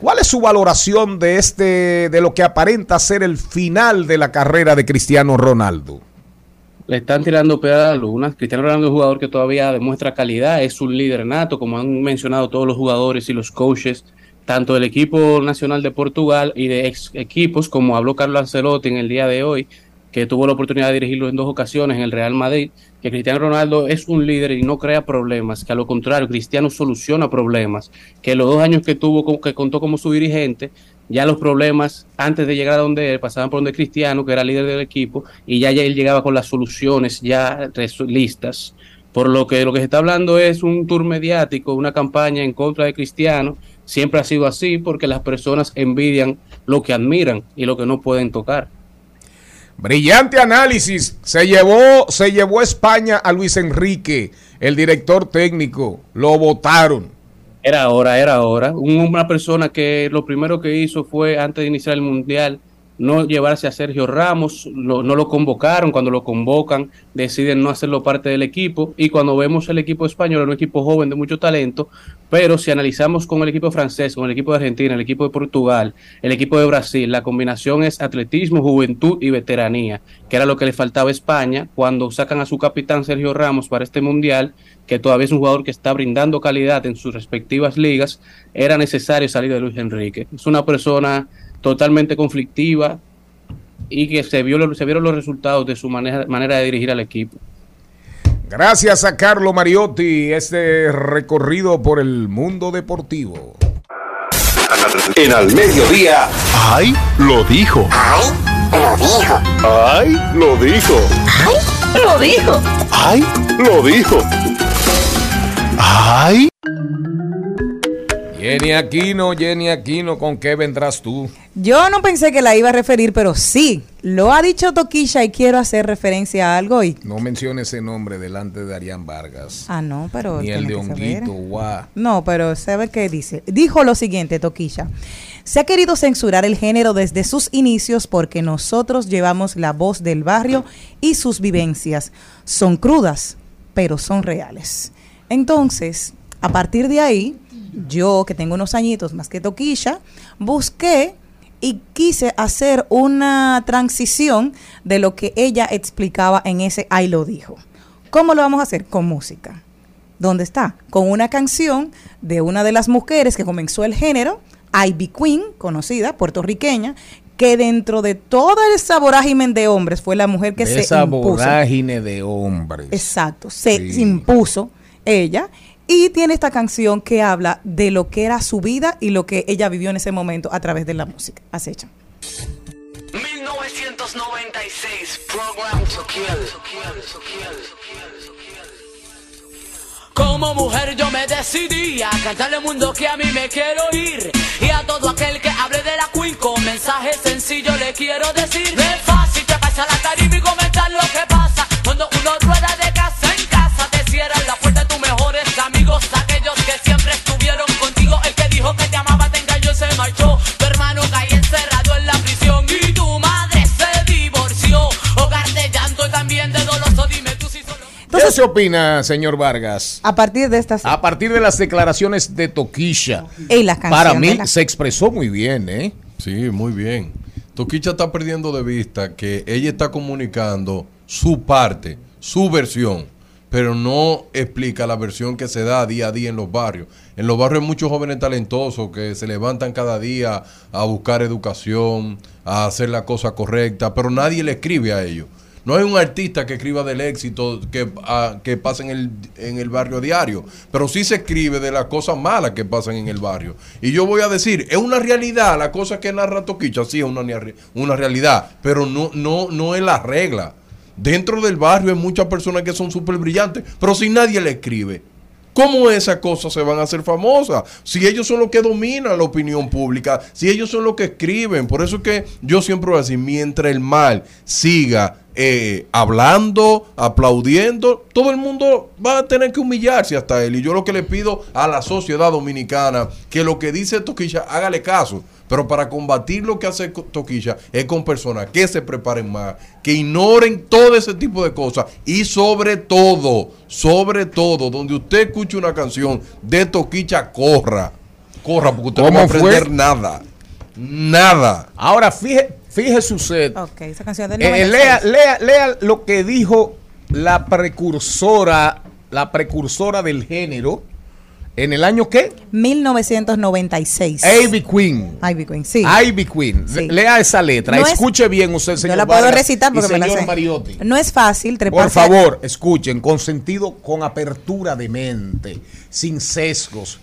¿Cuál es su valoración de este, de lo que aparenta ser el final de la carrera de Cristiano Ronaldo? Le están tirando pedadas a la. Cristiano Ronaldo es un jugador que todavía demuestra calidad, es un líder nato, como han mencionado todos los jugadores y los coaches, tanto del equipo nacional de Portugal y de ex equipos, como habló Carlos Ancelotti en el día de hoy, que tuvo la oportunidad de dirigirlo en dos ocasiones en el Real Madrid, que Cristiano Ronaldo es un líder y no crea problemas, que a lo contrario, Cristiano soluciona problemas, que los dos años que tuvo, que contó como su dirigente, ya los problemas antes de llegar a donde él pasaban por donde Cristiano, que era líder del equipo, y ya, él llegaba con las soluciones ya listas. Por lo que lo que se está hablando es un tour mediático, una campaña en contra de Cristiano. Siempre ha sido así porque las personas envidian lo que admiran y lo que no pueden tocar. Brillante análisis. Se llevó, se llevó España a Luis Enrique, el director técnico. Lo votaron. Era hora, era hora. Un- Una persona que lo primero que hizo fue, antes de iniciar el Mundial, no llevarse a Sergio Ramos, lo- no lo convocaron, cuando lo convocan deciden no hacerlo parte del equipo y cuando vemos el equipo español, es un equipo joven de mucho talento, pero si analizamos con el equipo francés, con el equipo de Argentina, el equipo de Portugal, el equipo de Brasil, la combinación es atletismo, juventud y veteranía, que era lo que le faltaba a España cuando sacan a su capitán Sergio Ramos para este Mundial, que todavía es un jugador que está brindando calidad en sus respectivas ligas, era necesario salir de Luis Enrique. Es una persona totalmente conflictiva y que se, vio, se vieron los resultados de su manera, manera de dirigir al equipo. Gracias a Carlo Mariotti, este recorrido por el mundo deportivo. En al mediodía. ¡Ay! Lo dijo. ¡Ay! Lo dijo. ¡Ay! Lo dijo. Lo dijo. ¡Ay! Lo dijo. ¡Ay! Jenny Aquino, Jenny Aquino, ¿con qué vendrás tú? Yo no pensé que la iba a referir, pero sí, lo ha dicho Toquilla y quiero hacer referencia a algo y... No menciones ese nombre delante de Arián Vargas. Ah, no, pero... Ni el de. Honguito, guau. No, pero ¿sabe qué dice? Dijo lo siguiente, Toquilla. Se ha querido censurar el género desde sus inicios porque nosotros llevamos la voz del barrio y sus vivencias. Son crudas, pero son reales. Entonces, a partir de ahí, yo que tengo unos añitos más que Toquilla, busqué y quise hacer una transición de lo que ella explicaba en ese Ahí lo dijo. ¿Cómo lo vamos a hacer? Con música. ¿Dónde está? Con una canción de una de las mujeres que comenzó el género, Ivy Queen, conocida, puertorriqueña, que dentro de todo ese vorágine de hombres fue la mujer que De se esa impuso. vorágine de hombres. Exacto, se Sí. se impuso ella y tiene esta canción que habla de lo que era su vida y lo que ella vivió en ese momento a través de la música. Acecha. 1996, Program to Kill. Como mujer yo me decidí a cantarle al mundo que a mí me quiero ir Y a todo aquel que hable de la Queen con mensaje sencillo le quiero decir No es fácil te pasa la tarima y comentar lo que pasa Cuando uno rueda de ¿Qué se opina, señor Vargas? A partir de estas A partir de las declaraciones de Toquilla, y las canciones para mí la- se expresó muy bien, ¿eh? Sí, muy bien. Toquicha está perdiendo de vista que ella está comunicando su parte, su versión, pero no explica la versión que se da día a día en los barrios. En los barrios hay muchos jóvenes talentosos que se levantan cada día a buscar educación, a hacer la cosa correcta, pero nadie le escribe a ellos. No hay un artista que escriba del éxito que, ah, que pasa en el, en el barrio diario, pero sí se escribe de las cosas malas que pasan en el barrio. Y yo voy a decir, es una realidad, la cosa que narra Toquicha, sí es una, una realidad, pero no, no, no es la regla. Dentro del barrio hay muchas personas que son súper brillantes, pero si nadie le escribe, ¿Cómo esas cosas se van a hacer famosas? Si ellos son los que dominan la opinión pública, si ellos son los que escriben. Por eso es que yo siempre voy a decir, mientras el mal siga eh, hablando, aplaudiendo, todo el mundo va a tener que humillarse hasta él. Y yo lo que le pido a la sociedad dominicana, que lo que dice Toquilla, hágale caso. Pero para combatir lo que hace Toquilla es con personas que se preparen más, que ignoren todo ese tipo de cosas. Y sobre todo, sobre todo, donde usted escuche una canción de Toquilla, corra. Corra, porque usted no va a aprender nada. Nada. Ahora, fíjese, fíjese usted. Ok, esa canción del Eh, 96. lea, lea, lea lo que dijo la precursora, la precursora del género en el año qué? 1996. Ivy Queen. Ivy Queen, sí. Ivy Queen. Sí. Lea esa letra. No es- Escuche bien usted, señor. Yo la puedo Vargas recitar porque me la sé. Mariotti. No es fácil Por favor, escuchen con sentido, con apertura de mente, sin sesgos.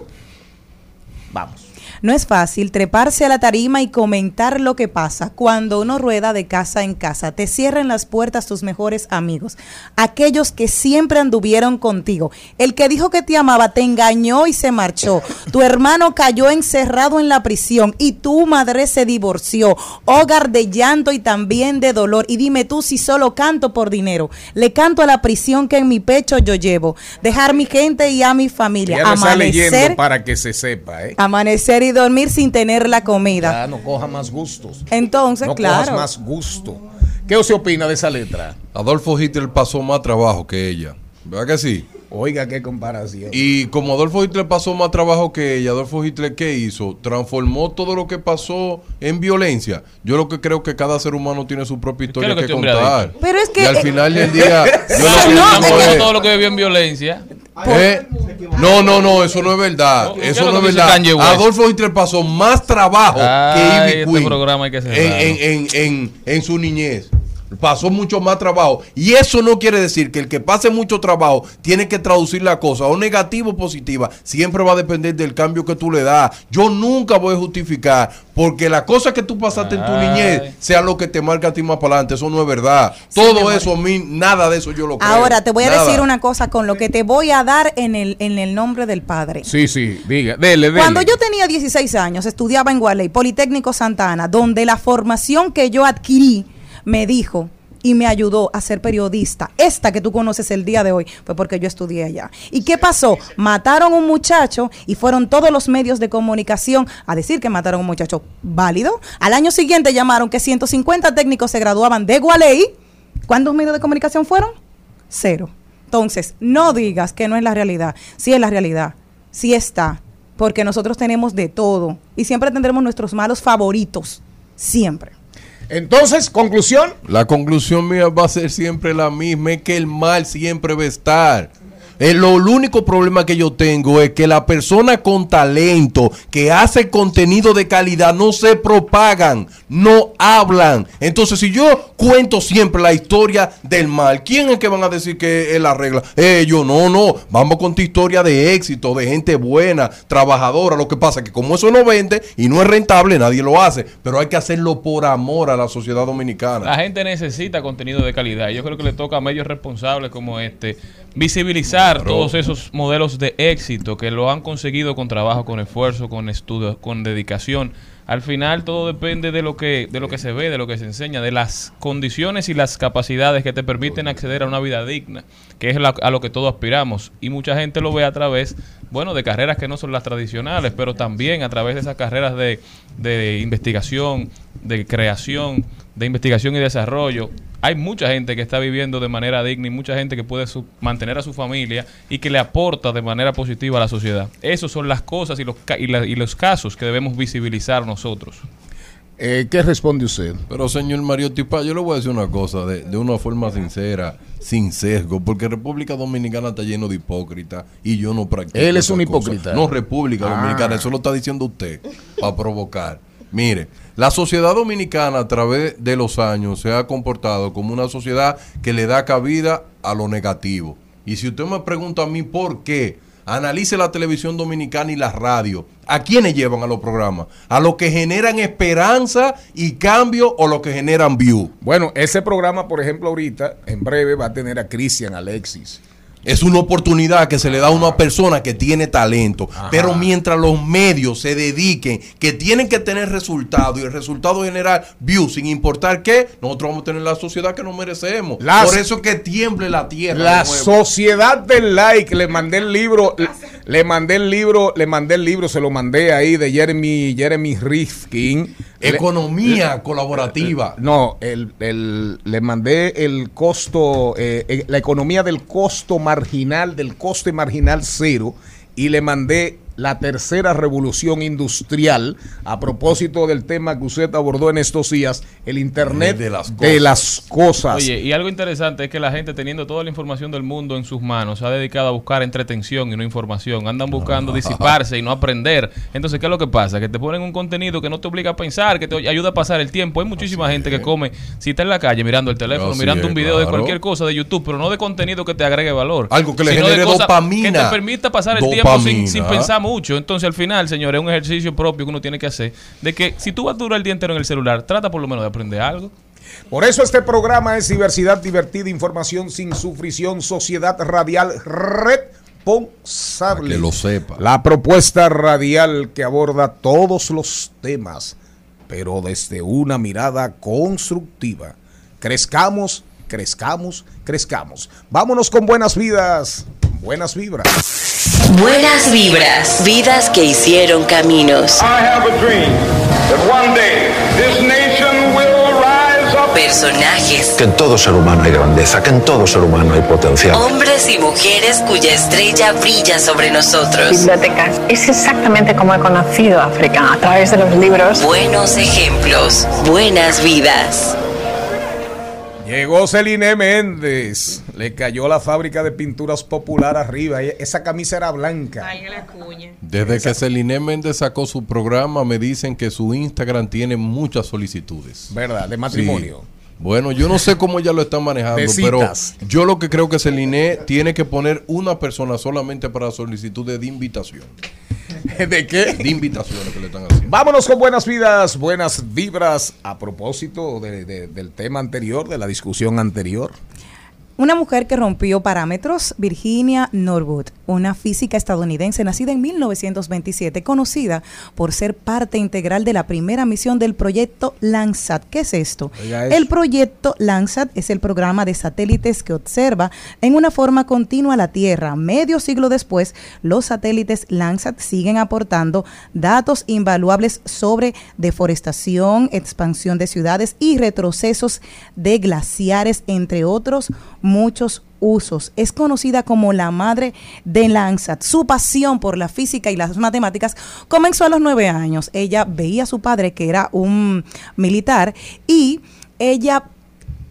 Vamos. No es fácil treparse a la tarima y comentar lo que pasa cuando uno rueda de casa en casa. Te cierran las puertas tus mejores amigos, aquellos que siempre anduvieron contigo. El que dijo que te amaba te engañó y se marchó. Tu hermano cayó encerrado en la prisión y tu madre se divorció. Hogar de llanto y también de dolor. Y dime tú si solo canto por dinero. Le canto a la prisión que en mi pecho yo llevo. Dejar mi gente y a mi familia. Ya me está leyendo Amanecer, para que se sepa, ¿eh? amanecer y dormir sin tener la comida. Ya no coja más gustos. Entonces, no claro. cojas más gusto. ¿Qué usted opina de esa letra? Adolfo Hitler pasó más trabajo que ella. ¿Verdad que sí? Oiga, qué comparación. Y como Adolfo Hitler pasó más trabajo que ella, Adolfo Hitler, ¿qué hizo? Transformó todo lo que pasó en violencia. Yo lo que creo que cada ser humano tiene su propia historia que contar. Pero es que, Y al eh, final del día, yo lo que no, es todo lo que vivió en violencia. ¿Eh? No, no, no, eso no es verdad. ¿Qué es Eso no es verdad. Adolfo Hitler pasó más trabajo Ay, que Ivy este Queen programa hay que cerrarlo. en, en, en, en, en su niñez. Pasó mucho más trabajo. Y eso no quiere decir que el que pase mucho trabajo tiene que traducir la cosa o negativo o positiva. Siempre va a depender del cambio que tú le das. Yo nunca voy a justificar porque la cosa que tú pasaste en tu niñez sea lo que te marca a ti más para adelante. Eso no es verdad. Todo eso, a mí, nada de eso yo lo creo. Ahora te voy a Nada. decir una cosa con lo que te voy a dar en el, en el nombre del Padre. Sí, sí, diga, dele, dele. Cuando yo tenía 16 años, estudiaba en Gualey, Politécnico Santa Ana, donde la formación que yo adquirí me dijo y me ayudó a ser periodista. Esta que tú conoces el día de hoy fue porque yo estudié allá. ¿Y qué pasó? Mataron un muchacho y fueron todos los medios de comunicación a decir que mataron a un muchacho válido. Al año siguiente llamaron que 150 técnicos se graduaban de Gualey. ¿Cuántos medios de comunicación fueron? Cero. Entonces, no digas que no es la realidad. Sí es la realidad. Sí está. Porque nosotros tenemos de todo. Y siempre tendremos nuestros malos favoritos. Siempre. Entonces, conclusión. La conclusión mía va a ser siempre la misma, es que el mal siempre va a estar. Eh, lo, el único problema que yo tengo es que la persona con talento que hace contenido de calidad no se propagan, no hablan. Entonces, si yo cuento siempre la historia del mal, ¿quién es que van a decir que es la regla? Ellos, no, no. Vamos con tu historia de éxito, de gente buena, trabajadora. Lo que pasa es que como eso no vende y no es rentable, nadie lo hace. Pero hay que hacerlo por amor a la sociedad dominicana. La gente necesita contenido de calidad. Yo creo que le toca a medios responsables como este visibilizar todos esos modelos de éxito que lo han conseguido con trabajo, con esfuerzo, con estudio, con dedicación. Al final todo depende de lo que de lo que se ve, de lo que se enseña, de las condiciones y las capacidades que te permiten acceder a una vida digna, que es la- a lo que todos aspiramos. Y mucha gente lo ve a través, bueno, de carreras que no son las tradicionales, pero también a través de esas carreras de, de investigación, de creación, de investigación y desarrollo. Hay mucha gente que está viviendo de manera digna y mucha gente que puede mantener a su familia y que le aporta de manera positiva a la sociedad. Esas son las cosas y los, ca- y y los casos que debemos visibilizar nosotros. Eh, ¿Qué responde usted? Pero señor Mario Tipa, yo le voy a decir una cosa de, de una forma sincera, sin sesgo, porque República Dominicana está lleno de hipócritas y yo no practico. Él es un hipócrita. No, República Ah. Dominicana, eso lo está diciendo usted para provocar. Mire, la sociedad dominicana a través de los años se ha comportado como una sociedad que le da cabida a lo negativo. Y si usted me pregunta a mí por qué, analice la televisión dominicana y la radio. ¿A quiénes llevan a los programas? ¿A los que generan esperanza y cambio o los que generan view? Bueno, ese programa, por ejemplo, ahorita, en breve, va a tener a Cristian Alexis. Es una oportunidad que se le da a una persona que tiene talento. Pero mientras los medios se dediquen, que tienen que tener resultados y el resultado general views, sin importar qué, nosotros vamos a tener la sociedad que nos merecemos. Las- Por eso que tiemble la tierra. La de nuevo. sociedad del like, le mandé el libro, le, mandé el libro, le mandé el libro, se lo mandé ahí de Jeremy, Jeremy Rifkin. Economía colaborativa. No, el, el- le mandé el costo, eh, eh, la economía del costo marginal, del coste marginal cero, y le mandé la tercera revolución industrial a propósito del tema que usted abordó en estos días, el Internet De las de las cosas. Oye, y algo interesante es que la gente teniendo toda la información del mundo en sus manos se ha dedicado a buscar entretención y no información. Andan buscando disiparse y no aprender. Entonces, ¿qué es lo que pasa? Que te ponen un contenido que no te obliga a pensar, que te ayuda a pasar el tiempo. Hay muchísima gente que come, si está en la calle mirando el teléfono, Así mirando es, un video de cualquier cosa de YouTube, pero no de contenido que te agregue valor. Algo que le genere dopamina. Que te permita pasar el tiempo sin, sin pensar mucho. Entonces, al final, señores, es un ejercicio propio que uno tiene que hacer. De que si tú vas a durar el día entero en el celular, trata por lo menos de aprender algo. Por eso este programa es diversidad divertida, información sin sufrición, sociedad radial responsable. Que lo sepa. La propuesta radial que aborda todos los temas, pero desde una mirada constructiva. Crezcamos, crezcamos, crezcamos. Vámonos con buenas vidas, buenas vibras. Buenas vibras, vidas que hicieron caminos. Personajes, Que en todo ser humano hay grandeza, que en todo ser humano hay potencial. hombres y mujeres cuya estrella brilla sobre nosotros. bibliotecas. Es exactamente como he conocido África, a través de los libros. Buenos ejemplos, buenas vidas. Llegó Celine Méndez, le cayó la fábrica de pinturas popular arriba, e- esa camisa era blanca. Valga la cuña. Desde que Celine Méndez sacó su programa, me dicen que su Instagram tiene muchas solicitudes. ¿Verdad? De matrimonio. Sí. Bueno, yo no sé cómo ella lo está manejando, pero yo lo que creo que Celine tiene que poner una persona solamente para solicitudes de invitación. ¿De qué? De invitaciones que le están haciendo. Vámonos con buenas vidas, buenas vibras a propósito de- de- del tema anterior, de la discusión anterior. Una mujer que rompió parámetros, Virginia Norwood, una física estadounidense nacida en 1927, conocida por ser parte integral de la primera misión del proyecto Landsat. ¿Qué es esto? El proyecto Landsat es el programa de satélites que observa en una forma continua la Tierra. Medio siglo después, los satélites Landsat siguen aportando datos invaluables sobre deforestación, expansión de ciudades y retrocesos de glaciares, entre otros muchos usos. Es conocida como la madre de Landsat. Su pasión por la física y las matemáticas comenzó a los nueve años. Ella veía a su padre, que era un militar, y ella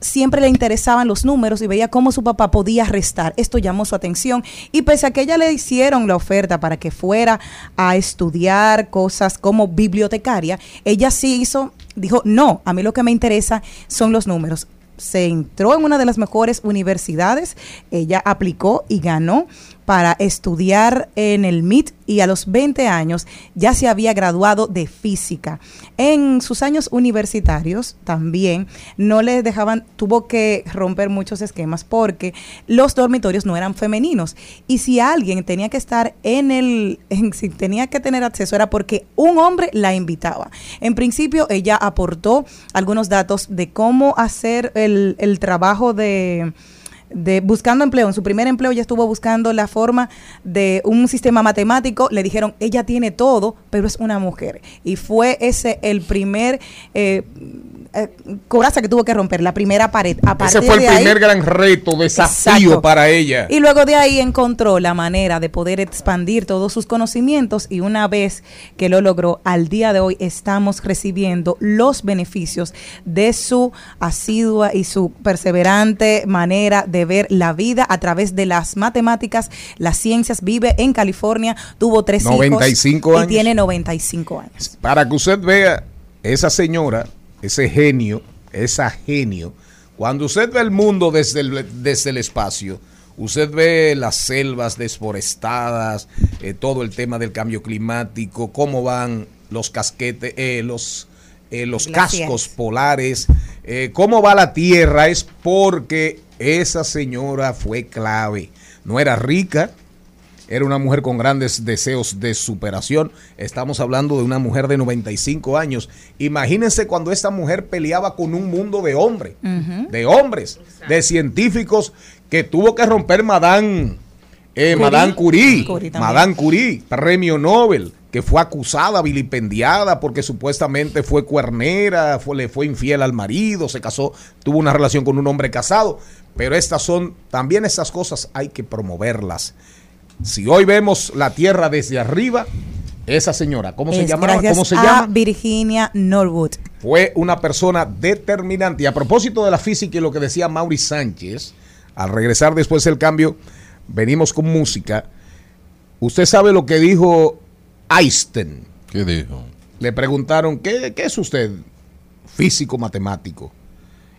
siempre le interesaban los números y veía cómo su papá podía restar. Esto llamó su atención y pese a que ella le hicieron la oferta para que fuera a estudiar cosas como bibliotecaria, ella sí hizo, dijo, no, a mí lo que me interesa son los números. Se entró en una de las mejores universidades, ella aplicó y ganó para estudiar en el MIT y a los 20 años ya se había graduado de física. En sus años universitarios también no le dejaban, tuvo que romper muchos esquemas porque los dormitorios no eran femeninos y si alguien tenía que estar en el, en- si tenía que tener acceso era porque un hombre la invitaba. En principio ella aportó algunos datos de cómo hacer el, el trabajo de de buscando empleo. En su primer empleo ella estuvo buscando la forma de un sistema matemático. Le dijeron, ella tiene todo, pero es una mujer. Y fue ese el primer eh, eh, coraza que tuvo que romper, la primera pared. A Ese fue el ahí- primer gran reto, desafío Exacto. para ella. y luego de ahí encontró la manera de poder expandir todos sus conocimientos y una vez que lo logró, al día de hoy estamos recibiendo los beneficios de su asidua y su perseverante manera de ver la vida a través de las matemáticas, las ciencias. Vive en California, tuvo tres 95 hijos años. y tiene 95 años. Para que usted vea esa señora, ese genio, esa genio, cuando usted ve el mundo desde el, desde el espacio, usted ve las selvas desforestadas, eh, todo el tema del cambio climático, cómo van los casquetes, eh, los, eh, los cascos polares, eh, cómo va la Tierra, es porque esa señora fue clave. no era rica, era una mujer con grandes deseos de superación. Estamos hablando de una mujer de 95 años. Imagínense cuando esta mujer peleaba con un mundo de hombres, de hombres, de científicos que tuvo que romper Madame, eh, Curie. Madame Curie. Madame Curie, premio Nobel, que fue acusada, vilipendiada porque supuestamente fue cuernera, fue, le fue infiel al marido, se casó, tuvo una relación con un hombre casado. Pero estas son, también estas cosas hay que promoverlas. Si hoy vemos la tierra desde arriba, esa señora, ¿cómo se llamaba? ¿Cómo se a llama? Virginia Norwood. Fue una persona determinante. Y a propósito de la física y lo que decía Mauri Sánchez, al regresar después del cambio, venimos con música. Usted sabe lo que dijo Einstein. ¿Qué dijo? Le preguntaron, ¿qué, qué es usted? Físico matemático.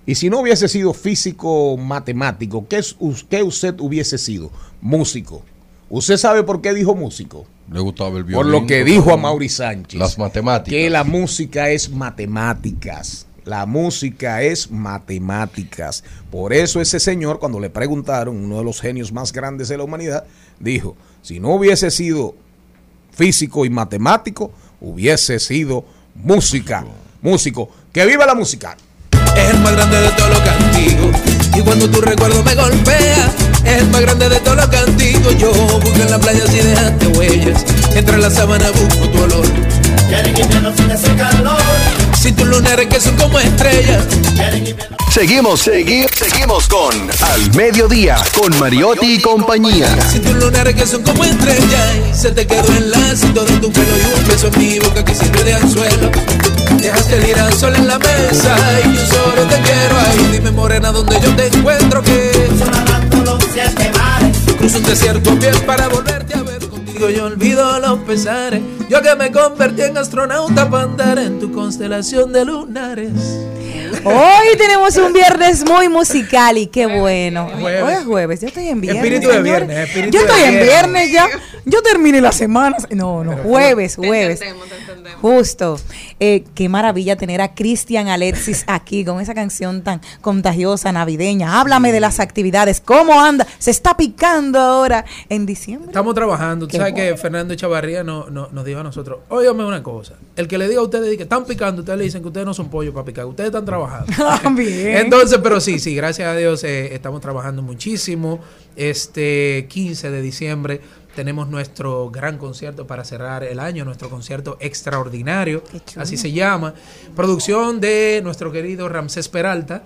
Y si no hubiese sido físico matemático, ¿qué, es, qué usted hubiese sido? Músico. ¿Usted sabe por qué dijo músico? Le gustaba el violín. Por lo que dijo a Mauri Sánchez. Las matemáticas. Que la música es matemáticas. La música es matemáticas. Por eso ese señor, cuando le preguntaron, uno de los genios más grandes de la humanidad, dijo, si no hubiese sido físico y matemático, hubiese sido música. Músico. ¡Que viva la música! Es el más grande de todos los castigos. Y cuando tu recuerdo me golpea, es el más grande de todos los castigos. La sábana busco tu olor. Quieren invierno sin ese calor. Si tus lunares que son como estrellas. Seguimos, segui- seguimos con Al Mediodía, con Mariotti y compañía. Si tus lunares que son como estrellas. Se te quedó en la cinta de tu pelo y un beso en mi boca que sirve de anzuelo. Dejaste el girasol en la mesa y yo solo te quiero ahí. Dime morena dónde yo te encuentro que Cruzo un desierto a pie para volverte a contigo. Yo olvido los pesares. Yo que me convertí en astronauta para andar en tu constelación de lunares. Hoy tenemos un viernes muy musical y qué bueno. Jueves. Hoy es jueves, yo estoy en viernes. Espíritu de viernes, espíritu Yo de estoy en viernes. viernes ya. Yo terminé la semana. No, no, jueves, jueves. Justo. Eh, qué maravilla tener a Cristian Alexis aquí con esa canción tan contagiosa navideña. Háblame de las actividades. ¿Cómo anda? Se está picando ahora en diciembre. Estamos trabajando. Tú sabes bueno. que Fernando Chavarría no, no- nos dijo a nosotros, óigame una cosa, el que le diga a ustedes que están picando, ustedes le dicen que ustedes no son pollos para picar, ustedes están trabajando. Bien. Entonces, pero sí, sí, gracias a Dios eh, estamos trabajando muchísimo. Este 15 de diciembre tenemos nuestro gran concierto para cerrar el año, nuestro concierto extraordinario, así se llama. Producción de nuestro querido Ramsés Peralta.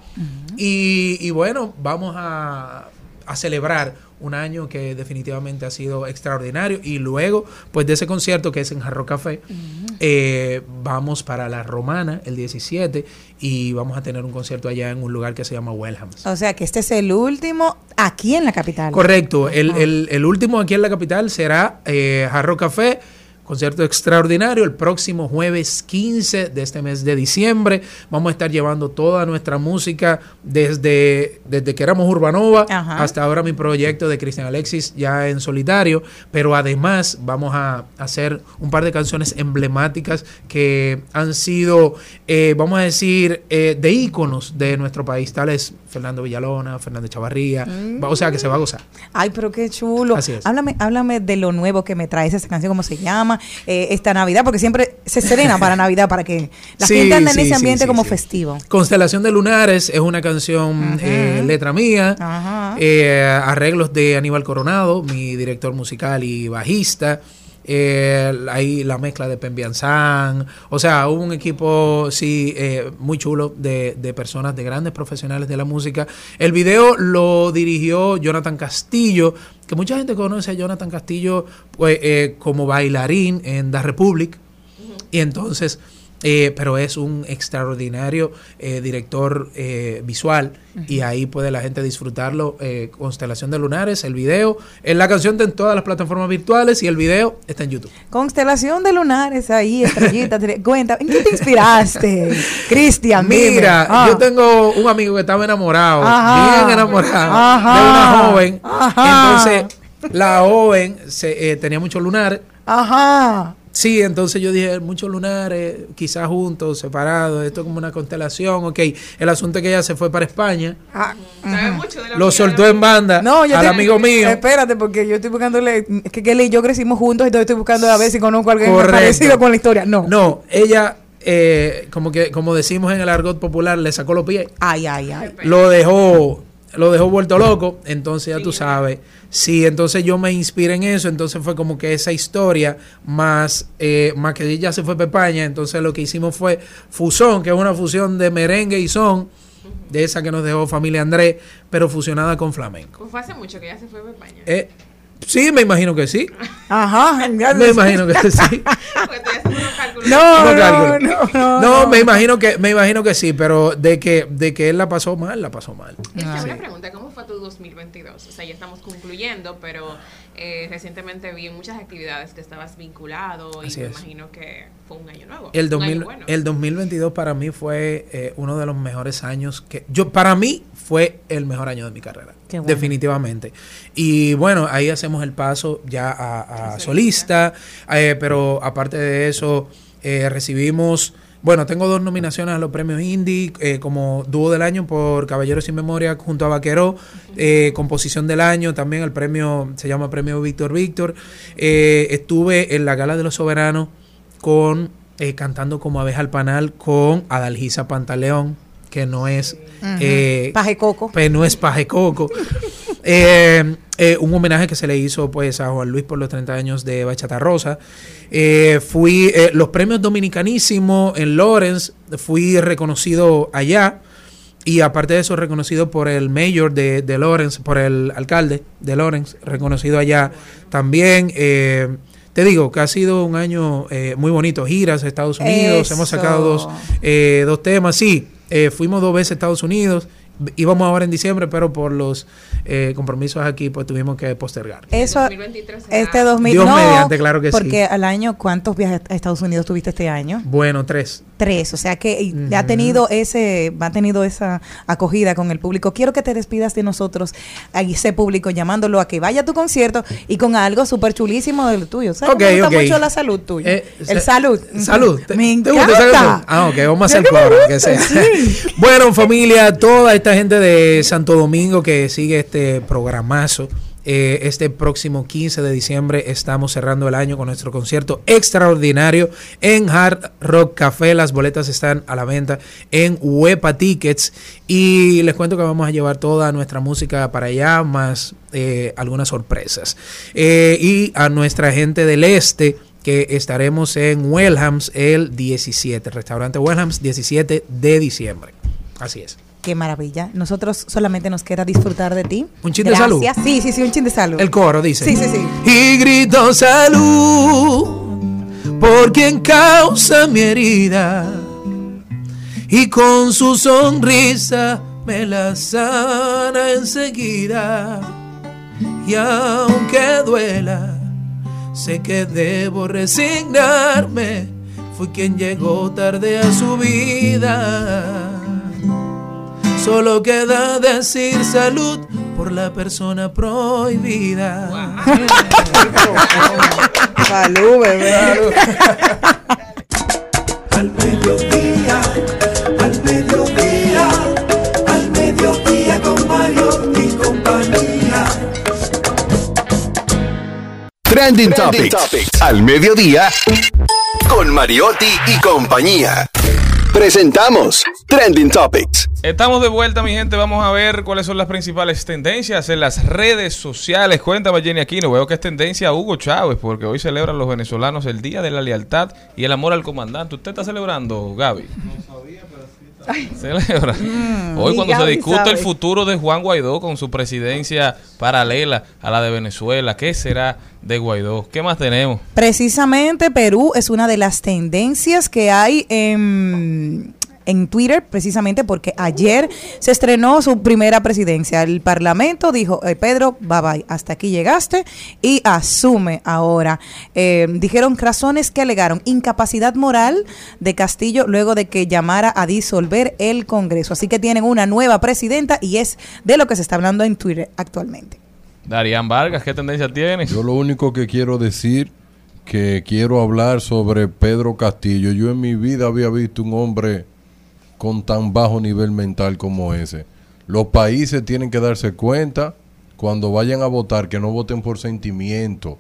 y, y bueno, vamos a, a celebrar un año que definitivamente ha sido extraordinario. Y luego, pues de ese concierto que es en Jarro Café, eh, vamos para la Romana el 17 y vamos a tener un concierto allá en un lugar que se llama Wellhams. O sea que este es el último aquí en la capital. Correcto. El, el- el último aquí en la capital será eh, Jarro Café. Concierto extraordinario el próximo jueves 15 de este mes de diciembre. Vamos a estar llevando toda nuestra música desde, desde que éramos Urbanova Ajá. hasta ahora mi proyecto de Cristian Alexis ya en solitario. Pero además vamos a hacer un par de canciones emblemáticas que han sido, eh, vamos a decir, eh, de íconos de nuestro país, tales Fernando Villalona, Fernández Chavarría. Mm. O sea que se va a gozar. Ay, pero qué chulo. Así es. Háblame, háblame de lo nuevo que me traes esa canción, cómo se llama, eh, esta Navidad, porque siempre se serena para Navidad, para que la Sí, gente ande en ese ambiente sí, como festivo. Constelación de Lunares es una canción eh, letra mía, Ajá. eh, arreglos de Aníbal Coronado, mi director musical y bajista. Eh, ahí la mezcla de Pembianzán. O sea, hubo un equipo, sí, eh, muy chulo de, de personas, de grandes profesionales de la música. El video lo dirigió Jonathan Castillo, que mucha gente conoce a Jonathan Castillo pues, eh, como bailarín en The Republic. Y entonces, eh, pero es un extraordinario eh, director eh, visual y ahí puede la gente disfrutarlo. eh, Constelación de Lunares, el video, en la canción está en todas las plataformas virtuales y el video está en YouTube. Constelación de lunares ahí, estrellita. Cuenta, ¿en qué te inspiraste? Cristian. Mira, Ah. yo tengo un amigo que estaba enamorado, Ajá. bien enamorado Ajá. de una joven. Ajá. Entonces, la joven se, eh, tenía muchos lunares. Ajá. Sí, entonces yo dije, muchos lunares, quizás juntos, separados, esto es como una constelación, ok. El asunto es que ella se fue para España, Sabe mucho de la lo soltó en banda No, yo al te- amigo mío. Espérate, porque yo estoy buscándole. Es que Kelly y yo crecimos juntos, entonces estoy buscando a ver si conozco a alguien parecido con la historia. No. No, ella, eh, como que como decimos en el argot popular, le sacó los pies. Ay, ay, ay. Lo dejó, lo dejó vuelto loco. Entonces ya tú sabes. Sí, entonces yo me inspiré en eso. Entonces fue como que esa historia, más, eh, más que ella se fue para España. Entonces lo que hicimos fue Fusón, que es una fusión de merengue y son, de esa que nos dejó familia Andrés, pero fusionada con flamenco. Pues fue hace mucho que ya se fue a España. Eh, sí, me imagino que sí. Ajá. Me imagino que sí. Pues. No, No, no, no, no, No, no. me imagino que me imagino que sí, pero de que de que él la pasó mal, la pasó mal. Sí. una pregunta, ¿cómo fue tu 2022? O sea, ya estamos concluyendo, pero eh, recientemente vi muchas actividades que estabas vinculado y Así me es. imagino que fue un año nuevo. El, un 2000 año bueno. el 2022 para mí fue eh, uno de los mejores años que yo para mí fue el mejor año de mi carrera bueno. definitivamente. Y bueno ahí hacemos el paso ya a, a solista eh, pero aparte de eso eh, recibimos bueno tengo dos nominaciones a los premios indie eh, como dúo del año por Caballeros sin Memoria junto a Vaquero eh, composición del año también el premio se llama premio Víctor Víctor. Eh, estuve en la gala de los soberanos con eh, cantando como abeja al panal con Adalgisa Pantaleón, que no es eh, Paje Coco. pues no es paje coco. Eh, eh, un homenaje que se le hizo pues a Juan Luis por los 30 años de Bachata Rosa. Eh, fui eh, los premios dominicanísimo en Lawrence, fui reconocido allá. Y aparte de eso, reconocido por el mayor de, de Lawrence, por el alcalde de Lawrence, reconocido allá también. te digo que ha sido un año eh, muy bonito. Giras a Estados Unidos, hemos sacado dos, eh, dos temas. Sí, eh, fuimos dos veces a Estados Unidos. Íbamos ahora en diciembre, pero por los eh, compromisos aquí, pues tuvimos que postergar. Eso, 2023 será- este 2000. Dios no, mediante, claro que sí. Porque al año, ¿cuántos viajes a Estados Unidos tuviste este año? Bueno, tres. Tres, o sea que ha tenido ese, ha tenido esa acogida con el público. Quiero que te despidas de nosotros, a ese público, llamándolo a que vaya a tu concierto y con algo súper chulísimo del tuyo. ¿Sabes? Ok, Me gusta ok. mucho la salud tuya. Eh, el sa- salud. Salud. ¿Te- Me te gusta encanta. Ah, ok, vamos a hacer coro, que sea. sí. bueno, familia, toda esta gente de Santo Domingo que sigue este programazo. Eh, este próximo 15 de diciembre estamos cerrando el año con nuestro concierto extraordinario en Hard Rock Café. Las boletas están a la venta en Huepa Tickets. Y les cuento que vamos a llevar toda nuestra música para allá, más eh, algunas sorpresas. Eh, y a nuestra gente del este que estaremos en Wellhams el 17, restaurante Wellhams 17 de diciembre. Así es. Qué maravilla. Nosotros solamente nos queda disfrutar de ti. ¿Un chin de salud? Gracias. Sí, sí, sí, un chin de salud. El coro dice. Sí, sí, sí. Y grito salud por quien causa mi herida y con su sonrisa me la sana enseguida. Y aunque duela, sé que debo resignarme. Fui quien llegó tarde a su vida. Solo queda decir salud por la persona prohibida. Salud, bebé. Al mediodía, al mediodía, al mediodía con Mario y compañía. Trending, Topics. Al mediodía. Con Mariotti y compañía. Presentamos Trending Topics. Estamos de vuelta, mi gente. Vamos a ver cuáles son las principales tendencias en las redes sociales. Cuéntame, Jenny Aquino. Veo que es tendencia a Hugo Chávez, porque hoy celebran los venezolanos el Día de la Lealtad y el Amor al Comandante. ¿Usted está celebrando, Gaby? Celebra. Mm, Hoy cuando se discute sabe. el futuro de Juan Guaidó con su presidencia paralela a la de Venezuela, ¿qué será de Guaidó? ¿Qué más tenemos? Precisamente Perú es una de las tendencias que hay en, en Twitter, precisamente porque ayer se estrenó su primera presidencia. El Parlamento dijo, eh, Pedro, bye bye, hasta aquí llegaste y asume ahora. Eh, dijeron razones que alegaron incapacidad moral de Castillo luego de que llamara a disolver el Congreso. Así que tienen una nueva presidenta y es de lo que se está hablando en Twitter actualmente. Darían Vargas, ¿qué tendencia tiene? Yo lo único que quiero decir que quiero hablar sobre Pedro Castillo. Yo en mi vida había visto un hombre con tan bajo nivel mental como ese. Los países tienen que darse cuenta cuando vayan a votar que no voten por sentimiento,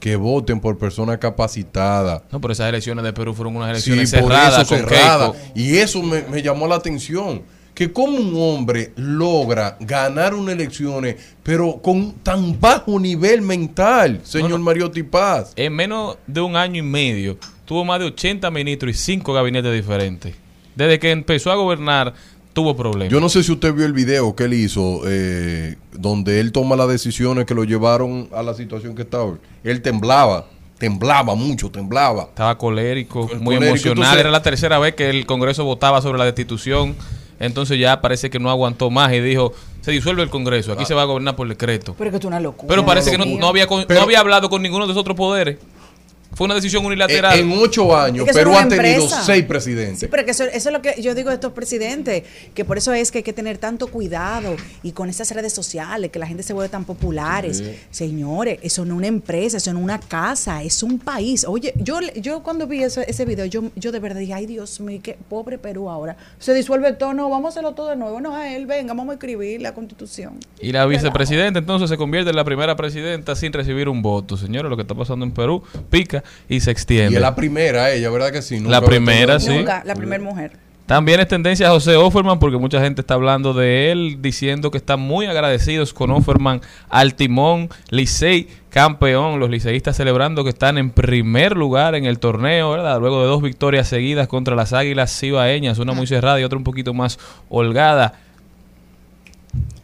que voten por personas capacitadas. No, pero esas elecciones de Perú fueron unas elecciones Sí, por cerradas eso, con cerrada. Keiko. Y eso me, me llamó la atención. Que como un hombre logra ganar unas elecciones, pero con tan bajo nivel mental, señor Mariotti Paz. En menos de un año y medio, tuvo más de 80 ministros y 5 gabinetes diferentes. Desde que empezó a gobernar, tuvo problemas. Yo no sé si usted vio el video que él hizo, eh, donde él toma las decisiones que lo llevaron a la situación que estaba. Él temblaba, temblaba mucho, temblaba. Estaba colérico, muy colérico, emocional. entonces- Era la tercera vez que el Congreso votaba sobre la destitución. Entonces ya parece que no aguantó más y dijo, se disuelve el Congreso, aquí se va a gobernar por decreto. Pero que es una locura. Pero parece que no, había, con- Pero- no había hablado con ninguno de esos otros poderes. Fue una decisión unilateral. En, en ocho años, Es que eso Perú ha tenido empresa. seis presidentes. Sí, pero que eso, eso es lo que yo digo de estos presidentes, que por eso es que hay que tener tanto cuidado y con estas redes sociales, que la gente se vuelve tan populares. Sí. Señores, eso no es una empresa, eso no es una casa, es un país. Oye, yo, yo cuando vi ese, ese video, yo, yo de verdad dije, ay Dios mío, qué pobre Perú ahora. Se disuelve todo, no, vamos a hacerlo todo de nuevo. No, a él, venga, vamos a escribir la constitución. Y la vicepresidenta entonces se convierte en la primera presidenta sin recibir un voto. Señores, lo que está pasando en Perú pica y se extiende. Y es la primera, ella, ¿verdad que sí? Nunca La primera, sí. Nunca, la primera mujer. También es tendencia a José Offerman porque mucha gente está hablando de él, diciendo que están muy agradecidos con Offerman al timón Licey campeón. Los liceístas celebrando que están en primer lugar en el torneo, ¿verdad? Luego de dos victorias seguidas contra las Águilas Cibaeñas, una muy cerrada y otra un poquito más holgada.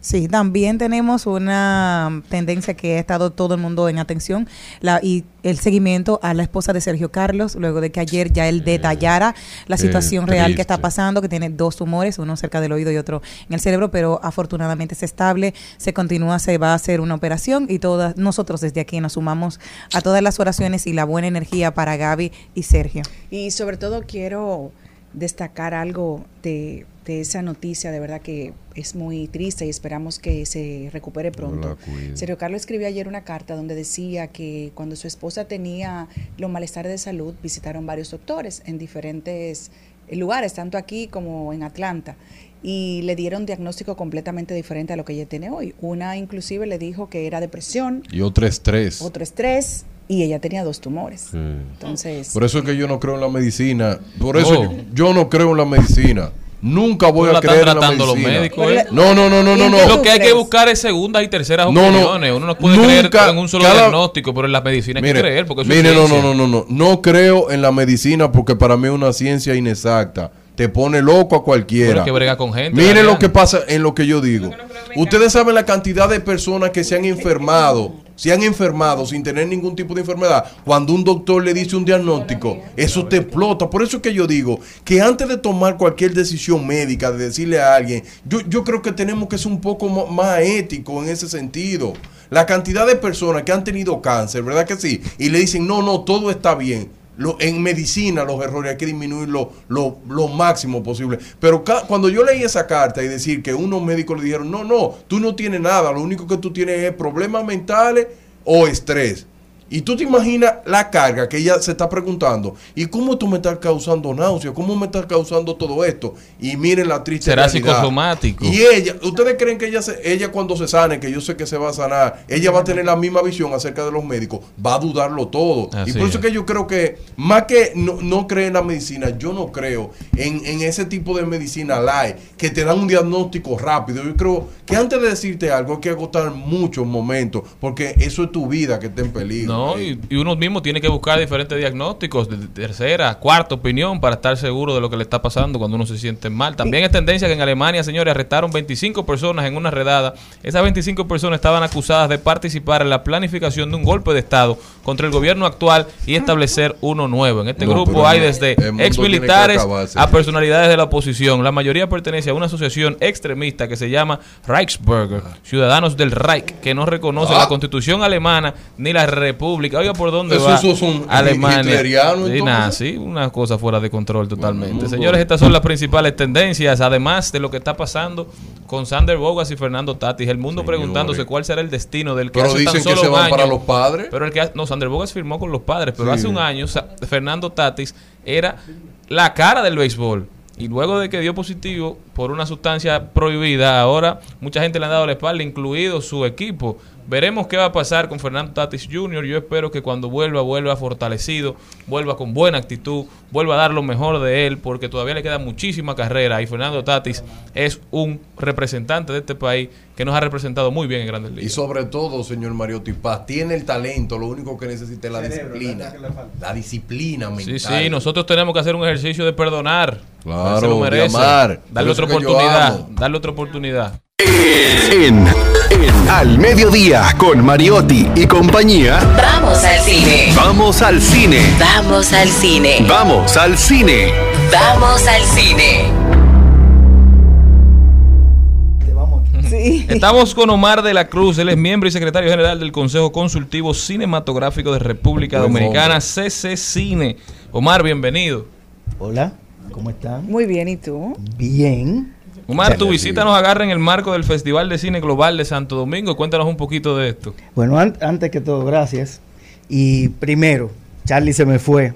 Sí, también tenemos una tendencia que ha estado todo el mundo en atención la, y el seguimiento a la esposa de Sergio Carlos, luego de que ayer ya él detallara la situación real que está pasando, que tiene dos tumores, uno cerca del oído y otro en el cerebro, pero afortunadamente es estable, se continúa, se va a hacer una operación y todas nosotros desde aquí nos sumamos a todas las oraciones y la buena energía para Gaby y Sergio. Y sobre todo quiero destacar algo de, de esa noticia, de verdad que es muy triste y esperamos que se recupere pronto. Sergio Carlos escribió ayer una carta donde decía que cuando su esposa tenía los malestares de salud, visitaron varios doctores en diferentes lugares, tanto aquí como en Atlanta, y le dieron diagnóstico completamente diferente a lo que ella tiene hoy. Una inclusive le dijo que era depresión, Y otro estrés. otro estrés, y ella tenía dos tumores. Entonces, Por eso es que yo no creo en la medicina. Por eso yo, yo no creo en la medicina. Nunca voy ¿Cómo a creer en la tratando los medicina. médicos, eh? No, no, no, no, no, no. Lo que hay que buscar es segundas y terceras No, no. opiniones. Uno no puede Nunca, creer en un solo cada- diagnóstico, pero en la medicina hay Mire, que creer. Porque eso mire, es no, no, no, no, no. No creo en la medicina porque para mí es una ciencia inexacta. Te pone loco a cualquiera. Que bregar con gente, Miren lo que pasa en lo que yo digo. Ustedes saben la cantidad de personas que se han enfermado, se han enfermado sin tener ningún tipo de enfermedad. Cuando un doctor le dice un diagnóstico, eso te explota. Por eso es que yo digo que antes de tomar cualquier decisión médica, de decirle a alguien, yo, yo creo que tenemos que ser un poco más éticos en ese sentido. La cantidad de personas que han tenido cáncer, ¿verdad que sí? Y le dicen, no, no, todo está bien. Lo- en medicina los errores hay que disminuirlo lo, lo máximo posible. Pero cuando yo leí esa carta y decir que unos médicos le dijeron, no, no, tú no tienes nada, lo único que tú tienes es problemas mentales o estrés. Y tú te imaginas la carga que ella se está preguntando, ¿y cómo tú me estás causando náusea? ¿Cómo me estás causando todo esto? Y miren la triste Será realidad. psicosomático. Y ella, ¿ustedes creen que ella, se- ella cuando se sane, que yo sé que se va a sanar, ella va a tener la misma visión acerca de los médicos? Va a dudarlo todo. Así y por eso es. que yo creo que, más que no, no creer en la medicina, yo no creo en, en ese tipo de medicina light, que te dan un diagnóstico rápido. Yo creo que antes de decirte algo hay que agotar muchos momentos, porque eso es tu vida que está en peligro. No, y, y uno mismo tiene que buscar diferentes diagnósticos de tercera, cuarta opinión para estar seguro de lo que le está pasando cuando uno se siente mal. También es tendencia que en Alemania, señores, arrestaron 25 personas en una redada. Esas 25 personas estaban acusadas de participar en la planificación de un golpe de Estado contra el gobierno actual y establecer uno nuevo. En este No, grupo hay desde ex militares acabarse. a personalidades de la oposición. La mayoría pertenece a una asociación extremista que se llama Reichsbürger, Ciudadanos del Reich, que no reconoce Ah. la constitución alemana ni la República. Oiga, ¿por dónde Eso- va eso es un Alemania? Sí, entonces. nada, sí, una cosa fuera de control totalmente. Señores, estas son las principales tendencias, además de lo que está pasando con Sander Bogas y Fernando Tatis. El mundo preguntándose cuál será el destino del que Pero hace dicen tan que solo se van año- para los padres. Pero el que ha- no, Sander Bogas firmó con los padres, pero Sí. hace un año Fernando Tatis era la cara del béisbol. Y luego de que dio positivo por una sustancia prohibida, ahora mucha gente le ha dado la espalda, incluido su equipo. Veremos qué va a pasar con Fernando Tatis Jr. Yo espero que cuando vuelva, vuelva fortalecido, vuelva con buena actitud, vuelva a dar lo mejor de él, porque todavía le queda muchísima carrera. Y Fernando Tatis es un representante de este país que nos ha representado muy bien en Grandes Y Ligas. sobre todo, señor Mariotti Paz, tiene el talento, lo único que necesita es la disciplina. La disciplina mental. Sí, sí, nosotros tenemos que hacer un ejercicio de perdonar. Claro, se lo merece. de amar. Darle otra oportunidad. Darle otra oportunidad. En, en Al Mediodía con Mariotti y compañía. Vamos al cine. Vamos al cine. Vamos al cine. Vamos al cine. Vamos al cine. Estamos con Omar de la Cruz, él es miembro y secretario general del Consejo Consultivo Cinematográfico de República Dominicana, CC Cine. Omar, bienvenido. Hola, ¿cómo están? Muy bien, ¿y tú? Bien. Omar, tu visita nos agarra en el marco del Festival de Cine Global de Santo Domingo. Cuéntanos un poquito de esto. Bueno, an- antes que todo, gracias. Y primero, Charlie se me fue.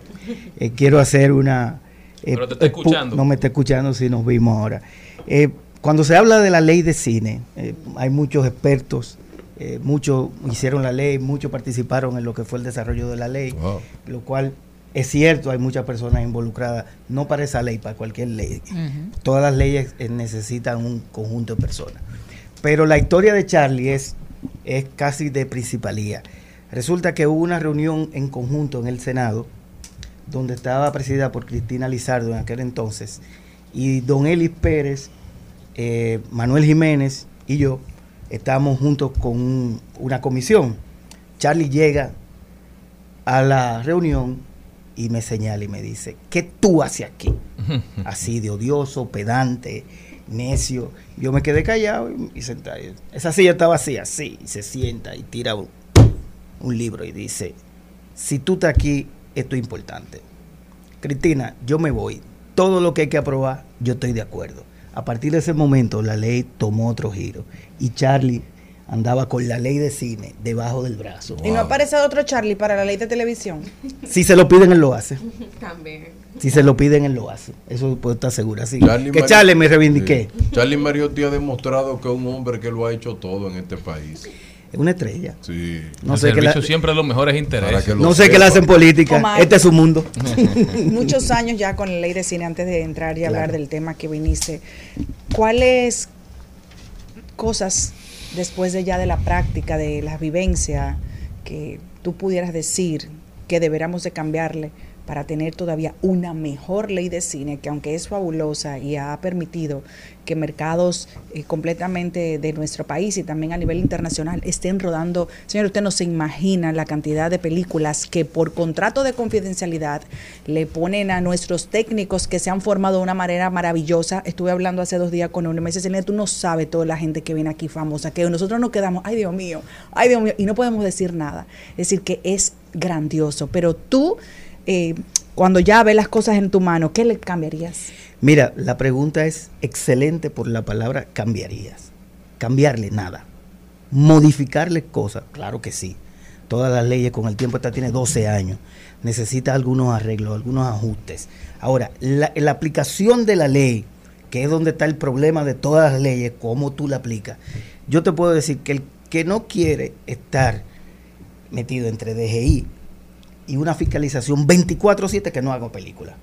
Eh, quiero hacer una... eh, Pero te está eh, escuchando. No me está escuchando si nos vimos ahora. Eh, cuando se habla de la ley de cine, eh, hay muchos expertos, eh, muchos hicieron la ley, muchos participaron en lo que fue el desarrollo de la ley, lo cual es cierto, hay muchas personas involucradas, no para esa ley, para cualquier ley. Todas las leyes eh, necesitan un conjunto de personas. Pero la historia de Charlie es, es casi de principalía. Resulta que hubo una reunión en conjunto en el Senado, donde estaba presidida por Cristina Lizardo en aquel entonces, y don Elis Pérez, eh, Manuel Jiménez y yo estábamos juntos con un- una comisión. Charlie llega a la reunión y me señala y me dice, ¿qué tú haces aquí? Así de odioso, pedante, necio. Yo me quedé callado y, y sentado. Esa silla estaba así, así, y se sienta y tira un, un libro y dice, si tú estás aquí, esto es importante. Cristina, yo me voy. Todo lo que hay que aprobar, yo estoy de acuerdo. A partir de ese momento, la ley tomó otro giro. Y Charlie andaba con la ley de cine debajo del brazo. ¿Y no aparece otro Charlie para la ley de televisión? Si se lo piden, él lo hace. También. Si se lo piden, él lo hace. Eso puedo estar seguro. Así Charlie que Charlie me reivindiqué. Sí. Charlie Mariotti ha demostrado que es un hombre que lo ha hecho todo en este país. Es una estrella. Sí. No El sé qué servicio la- siempre los mejores intereses. No sé qué le hacen política. Omar. Este es su mundo. Muchos años ya con la ley de cine antes de entrar y Claro. hablar del tema que viniste. ¿Cuáles cosas después de ya de la práctica, de la vivencia, que tú pudieras decir que deberíamos de cambiarle para tener todavía una mejor ley de cine que aunque es fabulosa y ha permitido que mercados eh, completamente de nuestro país y también a nivel internacional estén rodando, señor, usted no se imagina la cantidad de películas que por contrato de confidencialidad le ponen a nuestros técnicos que se han formado de una manera maravillosa. Estuve hablando hace dos días con uno y me dice, "Selena, tú no sabes toda la gente que viene aquí famosa, que nosotros nos quedamos, ay Dios mío, ay Dios mío, y no podemos decir nada. Es decir, que es grandioso, pero tú, eh, cuando ya ves las cosas en tu mano, ¿qué le cambiarías? Mira, la pregunta es excelente por la palabra cambiarías. Cambiarle nada. Modificarle cosas, claro que sí. Todas las leyes con el tiempo, esta tiene 12 años. Necesita algunos arreglos, algunos ajustes. Ahora, la, la aplicación de la ley, que es donde está el problema de todas las leyes, cómo tú la aplicas. Yo te puedo decir que el que no quiere estar metido entre DGI y una fiscalización 24/7 que no haga película.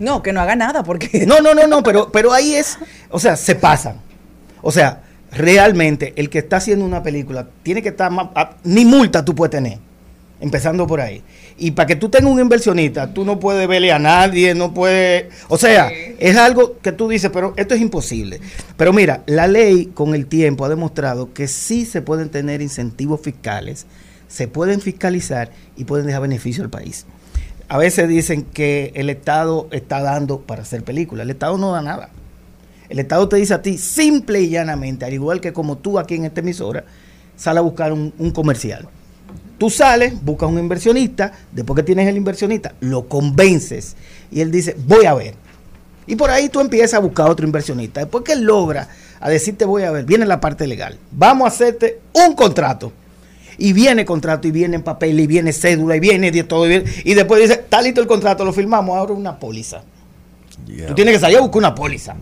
No, que no haga nada, porque... No, no, no, no, pero, pero ahí es, o sea, se pasan. O sea, realmente el que está haciendo una película tiene que estar más, a- ni multa tú puedes tener, empezando por ahí. Y para que tú tengas un inversionista, tú no puedes verle a nadie, no puedes, o sea, es algo que tú dices, pero esto es imposible. Pero mira, la ley con el tiempo ha demostrado que sí se pueden tener incentivos fiscales, se pueden fiscalizar y pueden dejar beneficio al país. A veces dicen que el Estado está dando para hacer películas. El Estado no da nada. El Estado te dice a ti simple y llanamente, al igual que como tú aquí en esta emisora, sale a buscar un, un comercial. Tú sales, buscas un inversionista, después que tienes el inversionista, lo convences y él dice, voy a ver. Y por ahí tú empiezas a buscar otro inversionista. Después que él logra a decirte, voy a ver, viene la parte legal. Vamos a hacerte un contrato. Y viene contrato, y viene en papel, y viene cédula, y viene de todo. Y, viene- y después dice, está listo el contrato, lo firmamos, ahora una póliza. Tú tienes que salir a buscar una póliza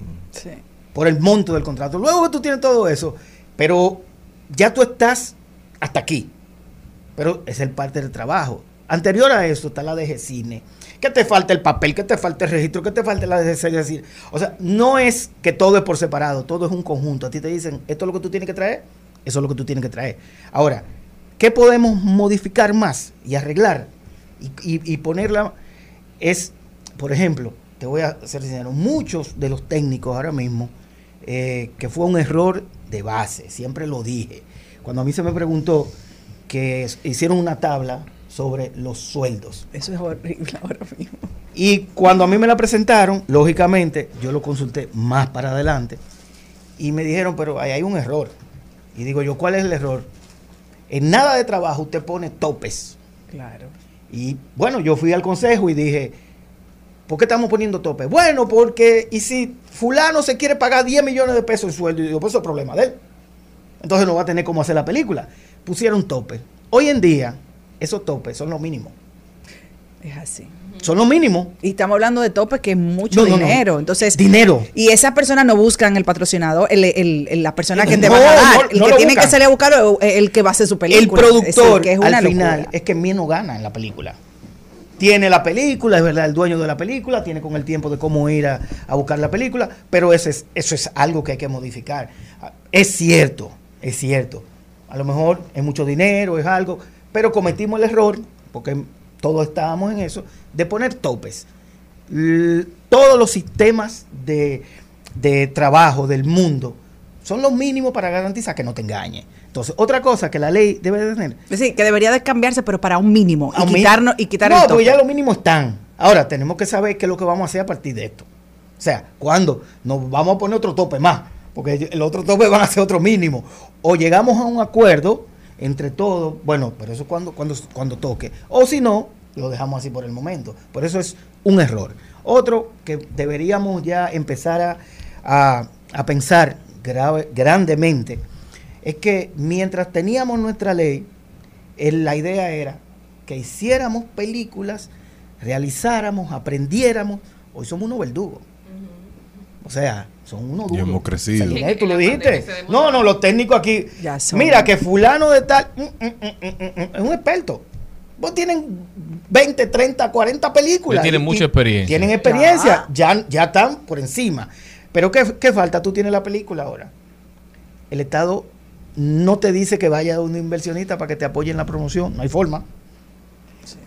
por el monto del contrato. Luego que tú tienes todo eso, pero ya tú estás hasta aquí. Pero es el parte del trabajo. Anterior a eso está la DG Cine. Que te falta el papel, que te falta el registro, que te falta la DG Cine. O sea, no es que todo es por separado, todo es un conjunto. A ti te dicen, esto es lo que tú tienes que traer, eso es lo que tú tienes que traer. Ahora, ¿qué podemos modificar más y arreglar? Y, y- y ponerla es, por ejemplo, te voy a ser sincero, muchos de los técnicos ahora mismo, eh, que fue un error de base, siempre lo dije. Cuando a mí se me preguntó que hicieron una tabla sobre los sueldos. Eso es horrible ahora mismo. Y cuando a mí me la presentaron, lógicamente, yo lo consulté más para adelante y me dijeron, pero ahí hay un error. Y digo yo, ¿cuál es el error? En nada de trabajo usted pone topes. Claro. Y bueno, yo fui al consejo y dije, ¿por qué estamos poniendo topes? Bueno, porque, y si fulano se quiere pagar 10 millones de pesos en sueldo, y digo, pues eso es problema de él. Entonces no va a tener cómo hacer la película. Pusieron tope. Hoy en día, esos topes son los mínimos. Es así. Son los mínimos. Y estamos hablando de topes que es mucho No, no, no. dinero. Entonces, Dinero. Y esas personas no buscan el patrocinador, el, el- el- la persona que te va a dar. el que lo tiene que salir a buscarlo es el que va a hacer su película. El productor, Es decir, que es una al final, es que menos gana en la película. Tiene la película, es verdad, el dueño de la película, tiene con el tiempo de cómo ir a, a buscar la película, pero eso es, eso es algo que hay que modificar. Es cierto, es cierto. A lo mejor es mucho dinero, es algo, pero cometimos el error, porque todos estábamos en eso, de poner topes. L- todos los sistemas de, de trabajo del mundo son los mínimos para garantizar que no te engañe. Entonces, otra cosa que la ley debe de tener. Decir, que debería de cambiarse, pero para un mínimo. A Y, quitarnos, y quitar no, el tope. porque ya los mínimos están. Ahora, tenemos que saber qué es lo que vamos a hacer a partir de esto. O sea, ¿cuándo? Nos vamos a poner otro tope más, porque el otro tope van a ser otro mínimo. O llegamos a un acuerdo entre todos, bueno, pero eso cuando, cuando, cuando toque. O si no, lo dejamos así por el momento. Por eso es un error. Otro que deberíamos ya empezar a, a- a pensar grave- grandemente es que mientras teníamos nuestra ley, eh, la idea era que hiciéramos películas, realizáramos, aprendiéramos. Hoy somos unos verdugos. O sea, son unos Y duros. hemos crecido. Tú lo dijiste. No, no, los técnicos aquí. Mira, que fulano de tal mm, mm, mm, mm, mm, es un experto. Vos tienen 20, 30, 40 películas. Ya tienen Y- mucha experiencia. Tienen experiencia, ya, ya están por encima. Pero ¿qué, qué falta? Tú tienes la película ahora. El Estado no te dice que vaya a un inversionista para que te apoye en la promoción. No hay forma.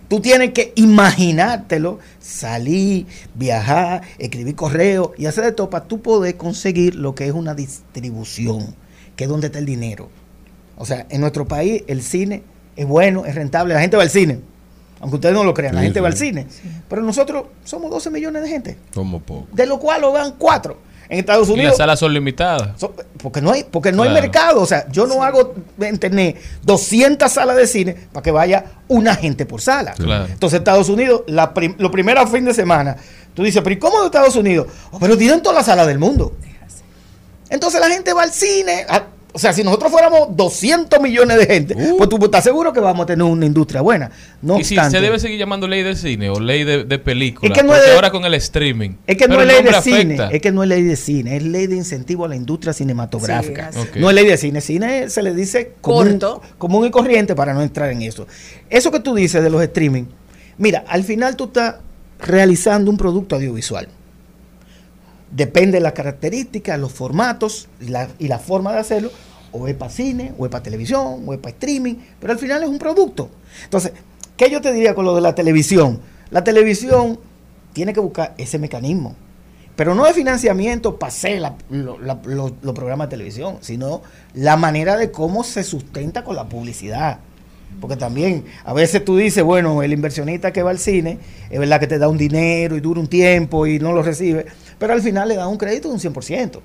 Tú tienes que imaginártelo, salir, viajar, escribir correo y hacer de todo para tú poder conseguir lo que es una distribución, que es donde está el dinero. O sea, en nuestro país el cine es bueno, es rentable, la gente va al cine. Aunque ustedes no lo crean, la Sí, gente va al sí. cine. Pero nosotros somos 12 millones de gente, Somos pocos. de lo cual lo vean cuatro. En Estados Y Unidos las salas son limitadas. porque no hay porque no hay mercado, o sea, yo no hago en tener 200 salas de cine para que vaya una gente por sala. Claro. Entonces Estados Unidos, la prim- los primeros fin de semana, tú dices, pero ¿y cómo de Estados Unidos? "Oh, pero tienen todas las salas del mundo. Entonces la gente va al cine, a- o sea, si nosotros fuéramos 200 millones de gente, pues tú estás seguro que vamos a tener una industria buena. No y si obstante, se debe seguir llamando ley de cine o ley de, de película. Es que no es porque de- ahora con el streaming. Es que no es ley de cine, es que no es ley de cine, es ley de incentivo a la industria cinematográfica. Sí. No es ley de cine, cine se le dice común, Corto. común y corriente para no entrar en eso. Eso que tú dices de los streaming, mira, al final tú estás realizando un producto audiovisual. Depende de las características, los formatos y la, y la forma de hacerlo, o es para cine, o es para televisión, o es para streaming, pero al final es un producto. Entonces, ¿qué yo te diría con lo de la televisión? La televisión tiene que buscar ese mecanismo. Pero no de financiamiento para hacer la- lo- lo- los programas de televisión, sino la manera de cómo se sustenta con la publicidad. Porque también a veces tú dices, bueno, el inversionista que va al cine, es verdad que te da un dinero y dura un tiempo y no lo recibe, pero al final le da un crédito de un 100%.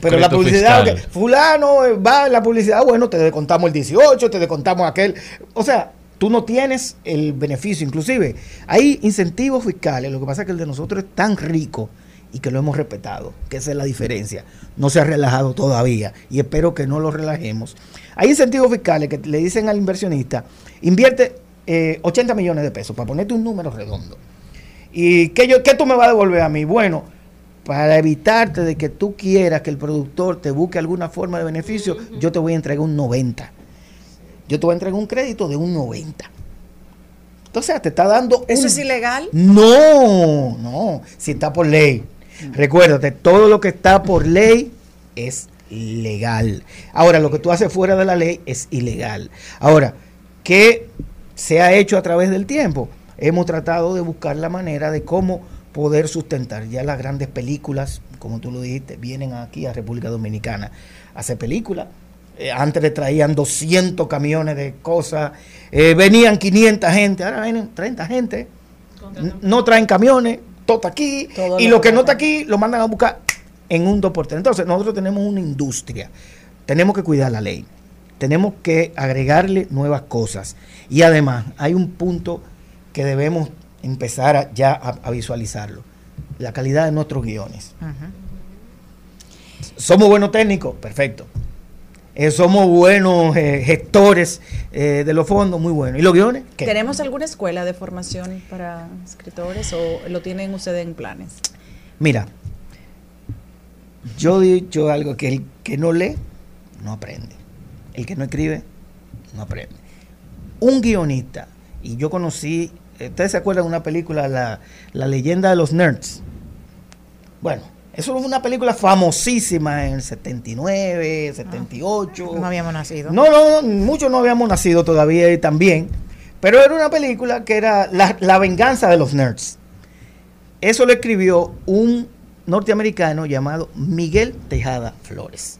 Pero la publicidad, fulano eh, va en la publicidad, bueno, te descontamos el 18, te descontamos aquel. O sea, tú no tienes el beneficio. Inclusive, hay incentivos fiscales. Lo que pasa es que el de nosotros es tan rico y que lo hemos respetado, que esa es la diferencia. No se ha relajado todavía y espero que no lo relajemos. Hay incentivos fiscales que le dicen al inversionista, invierte eh, 80 millones de pesos, para ponerte un número redondo. ¿Y qué, yo, qué tú me vas a devolver a mí? Bueno, para evitarte de que tú quieras que el productor te busque alguna forma de beneficio, yo te voy a entregar un 90. Yo te voy a entregar un crédito de un 90. Entonces te está dando... ¿Eso un- es ilegal? No, no, si está por ley. Recuérdate, todo lo que está por ley es legal. Ahora, lo que tú haces fuera de la ley es ilegal. Ahora, ¿qué se ha hecho a través del tiempo? Hemos tratado de buscar la manera de cómo poder sustentar. Ya las grandes películas, como tú lo dijiste, vienen aquí a República Dominicana a hacer películas. Eh, antes le traían 200 camiones de cosas, eh, venían 500 gente, ahora vienen 30 gente. No traen camiones, todo está aquí, Todo y lo lo que no está aquí lo mandan a buscar en un 2x3. Entonces, nosotros tenemos una industria, tenemos que cuidar la ley, tenemos que agregarle nuevas cosas. Y además, hay un punto que debemos empezar a- ya a, a visualizarlo, la calidad de nuestros guiones. ¿Somos buenos técnicos? Perfecto. Eh, somos buenos eh, gestores eh, de los fondos, muy buenos. ¿Y los guiones? ¿Qué? ¿Tenemos alguna escuela de formación para escritores o lo tienen ustedes en planes? Mira, yo he dicho algo que el que no lee, no aprende. El que no escribe, no aprende. Un guionista, y yo conocí, ¿ustedes se acuerdan de una película, la, la leyenda de los nerds? Bueno, eso fue una película famosísima en el 79, 78. No habíamos nacido. No, no, no, muchos no habíamos nacido todavía y también. Pero era una película que era la, la venganza de los nerds. Eso lo escribió un norteamericano llamado Miguel Tejada Flores.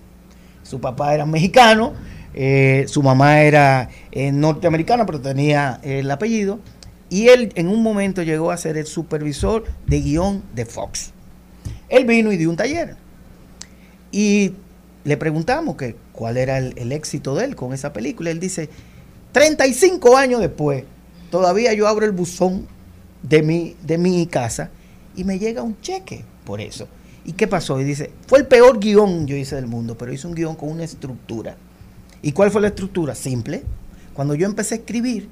Su papá era mexicano, eh, su mamá era eh, norteamericana, pero tenía eh, el apellido. Y él en un momento llegó a ser el supervisor de guion de Fox. Él vino y dio un taller. Y le preguntamos que cuál era el, éxito de él con esa película. Él dice, 35 años después, todavía yo abro el buzón de mi, de mi casa y me llega un cheque por eso. ¿Y qué pasó? Y dice, fue el peor guion yo hice del mundo, pero hice un guion con una estructura. ¿Y cuál fue la estructura? Simple. Cuando yo empecé a escribir,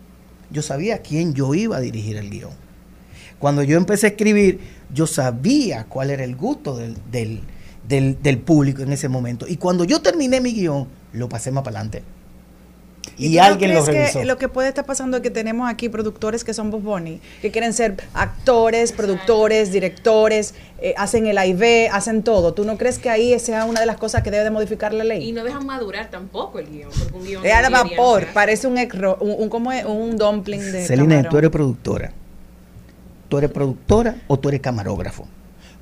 yo sabía a quién yo iba a dirigir el guion. Cuando yo empecé a escribir, yo sabía cuál era el gusto del, del, del- del público en ese momento. Y cuando yo terminé mi guion, lo pasé más para adelante. Y, no alguien lo revisó. que lo que puede estar pasando es que tenemos aquí productores que son Bob Bunny, que quieren ser actores, productores, directores, eh, hacen el AIB, hacen todo. ¿Tú no crees que ahí sea una de las cosas que debe de modificar la ley? Y no dejan madurar tampoco el guion. Porque un guion Es a no la tiene vapor, parece un, ecro- un, un, ¿cómo es? un dumpling de Celina, tú eres productora. ¿Tú eres productora o tú eres camarógrafo?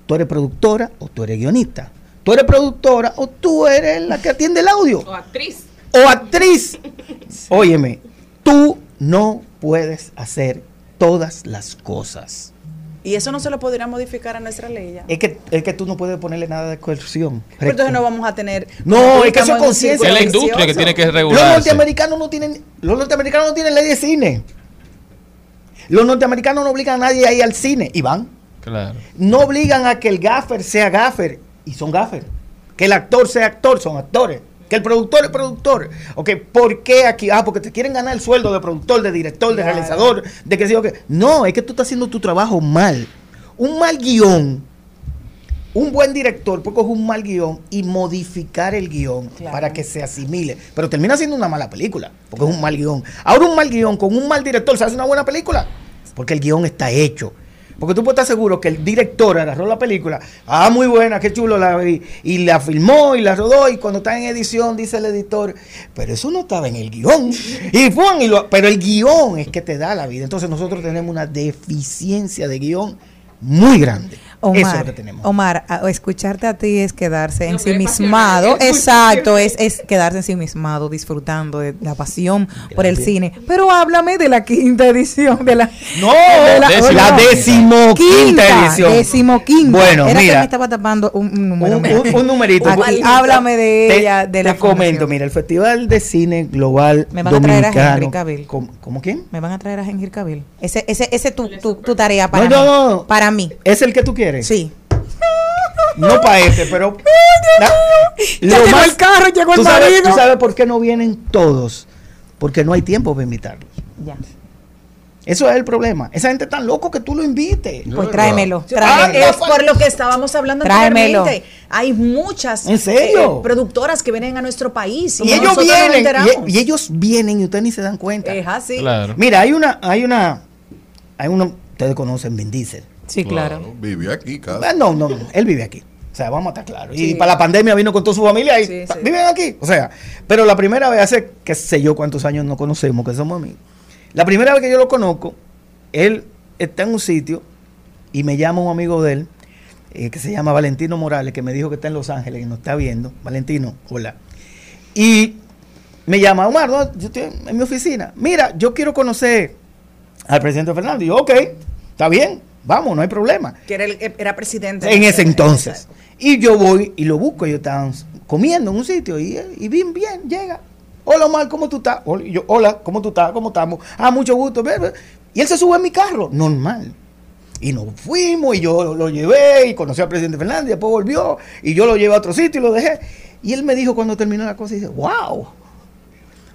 ¿Tú eres productora o tú eres guionista? ¿Tú eres productora o tú eres la que atiende el audio? O actriz. O actriz. Óyeme, tú no puedes hacer todas las cosas. Y eso no se lo podría modificar a nuestra ley ya. Es que, es que tú no puedes ponerle nada de coerción. Pero entonces no vamos a tener. No, es que eso es conciencia. Es la industria que tiene que Los regularse. norteamericanos no tienen, los norteamericanos no tienen ley de cine. Los norteamericanos no obligan a nadie a ir al cine y van. Claro. No obligan a que el gaffer sea gaffer y son gaffer. Que el actor sea actor, son actores. Que el productor es productor. Ok, ¿por qué aquí? Ah, porque te quieren ganar el sueldo de productor, de director, de Claro. realizador, de que yo qué. No, es que tú estás haciendo tu trabajo mal. Un mal guion, un buen director puede coger un mal guion y modificar el guion Claro. para que se asimile. Pero termina siendo una mala película, porque es un mal guion. Ahora un mal guion con un mal director se hace una buena película, porque el guion está hecho. Porque tú puedes estar seguro que el director agarró la película, ah, muy buena, qué chulo, la vi, y la filmó y la rodó, y cuando está en edición dice el editor, pero eso no estaba en el guion. Y fue, y lo- pero el guion es que te da la vida. Entonces nosotros tenemos una deficiencia de guion muy grande. Omar, Eso es lo que tenemos. Omar, a- escucharte a ti es quedarse ensimismado. Exacto, es, es quedarse ensimismado, disfrutando de la pasión por el cine. Pero háblame de la quinta edición. De la, No, de la decimoquinta edición. Decimoquinta. Bueno, Era que mira. me estaba tapando un, un número. Un, un- un numerito. Aquí, háblame de Te- ella, de te la comento, fundación. mira, el Festival de Cine Global Me van a traer a Dominicano. Henry Cavill. ¿Cómo, cómo quién? Me van a traer a Henry Cavill. Ese, ese, ese tu, tu, tu tarea para no, mí. no, no, no. Para mí. ¿Es el que tú quieres? Sí. No para este, pero. La- llegó el carro, llegó el ¿tú sabes, marido. ¿Tú sabes por qué no vienen todos? Porque no hay tiempo para invitarlos. Ya. Eso es el problema. Esa gente tan loco que tú lo invites. Pues tráemelo. Ah, tráemelo. es por lo que estábamos hablando Tráemelo. anteriormente. Hay muchas ¿En serio? eh, productoras que vienen a nuestro país. Y ellos no nos vienen, y, y ellos vienen y ustedes ni se dan cuenta. Es así. Mira, hay una, hay una, hay uno, ustedes conocen Vin Diesel. Sí, Claro, Vive aquí, casi. Ah, No, no, no, él vive aquí. O sea, vamos a estar claros. Sí. Y para la pandemia vino con toda su familia y Sí, ta- sí. viven aquí. O sea, pero la primera vez hace, qué sé yo cuántos años no conocemos, que somos amigos. La primera vez que yo lo conozco, él está en un sitio y me llama un amigo de él, eh, que se llama Valentino Morales, que me dijo que está en Los Ángeles y nos está viendo. Valentino, hola. Y me llama, Omar, ¿no? yo estoy en mi oficina. Mira, yo quiero conocer al presidente Fernández. Y yo, ok, está bien, vamos, no hay problema. Que era, el- era presidente. En ese entonces. Y yo voy y lo busco. Ellos estaban comiendo en un sitio y, y bien, bien, llega. Hola, Omar, ¿cómo tú estás? Hola, y yo, hola, ¿cómo tú estás? ¿Cómo estamos? Ah, mucho gusto. Y él se sube a mi carro, normal. Y nos fuimos y yo lo llevé y conocí al presidente Fernández, después volvió y yo lo llevé a otro sitio y lo dejé. Y él me dijo cuando terminó la cosa, dice, wow,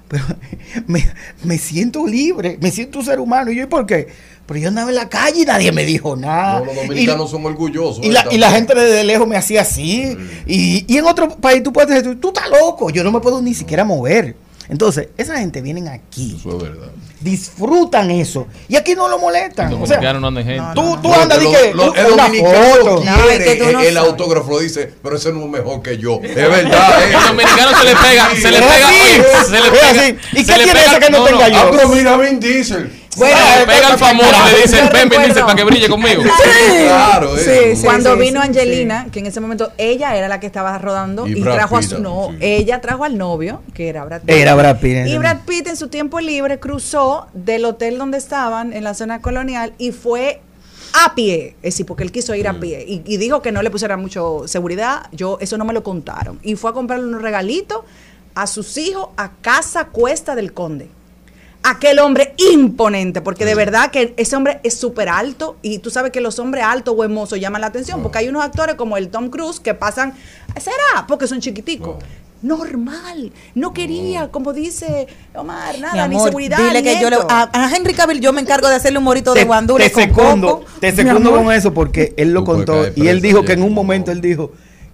pero me, me siento libre, me siento un ser humano. Y yo, ¿y por qué? Pero yo andaba en la calle y nadie me dijo nada. No, los dominicanos Y- son orgullosos. y la, y la gente desde lejos me hacía así. Y, y en otro país tú puedes decir, tú estás loco, yo no me puedo ni siquiera mover. Entonces, esa gente vienen aquí, Eso es verdad. disfrutan eso. Y aquí no lo molestan. Los O sea, no andan gente. tú, tú No, andas y que lo- el una dominicano foto. quiere, que el, el autógrafo dice, pero ese no es mejor que yo. Es verdad. eh. El dominicano se le pega, se le pega, oye, se le pega. así. ¿Y qué tiene ese que no tenga yo? Ah, pero mira Vin Diesel. Bueno, Se le pega al famoso, le dicen, ven, ven, dice, recuerdo. para que brille conmigo. Claro, eh. Sí, Cuando sí, vino sí, Angelina, que en ese momento ella era la que estaba rodando Y trajo a su no, sí. ella trajo al novio, que era Brad Pitt. Era Brad Pitt, Y Brad Pitt en su tiempo libre cruzó del hotel donde estaban en la zona colonial y fue a pie, es decir, porque él quiso ir a pie y, y dijo que no le pusiera mucho seguridad, yo eso no me lo contaron y fue a comprarle unos regalitos a sus hijos a Casa Cuesta del Conde. Aquel hombre imponente, porque de verdad que ese hombre es súper alto y tú sabes que los hombres altos o hermosos llaman la atención, porque hay unos actores como el Tom Cruise que pasan, será, porque son chiquiticos. Normal, no quería, como dice Omar, Mi nada, ni seguridad. dile ni que yo le, a, a Henry Cavill yo me encargo de hacerle un morito de te, guandule te con secundo, coco. te secundo con eso porque él lo Tú contó y él dijo que en un momento él dijo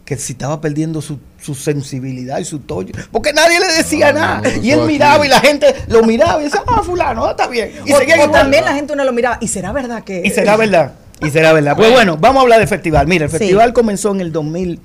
que si estaba perdiendo su, su sensibilidad y su toyo, porque nadie le decía No, nada. no, y él aquí- miraba y la gente lo miraba y decía, ah, fulano, ah, está bien. Y o, seguían o igual. también la gente uno lo miraba, y será verdad que... Y será verdad. Y será verdad. Pues bueno, vamos a hablar del festival. Mira, el Sí. festival comenzó en el 2000,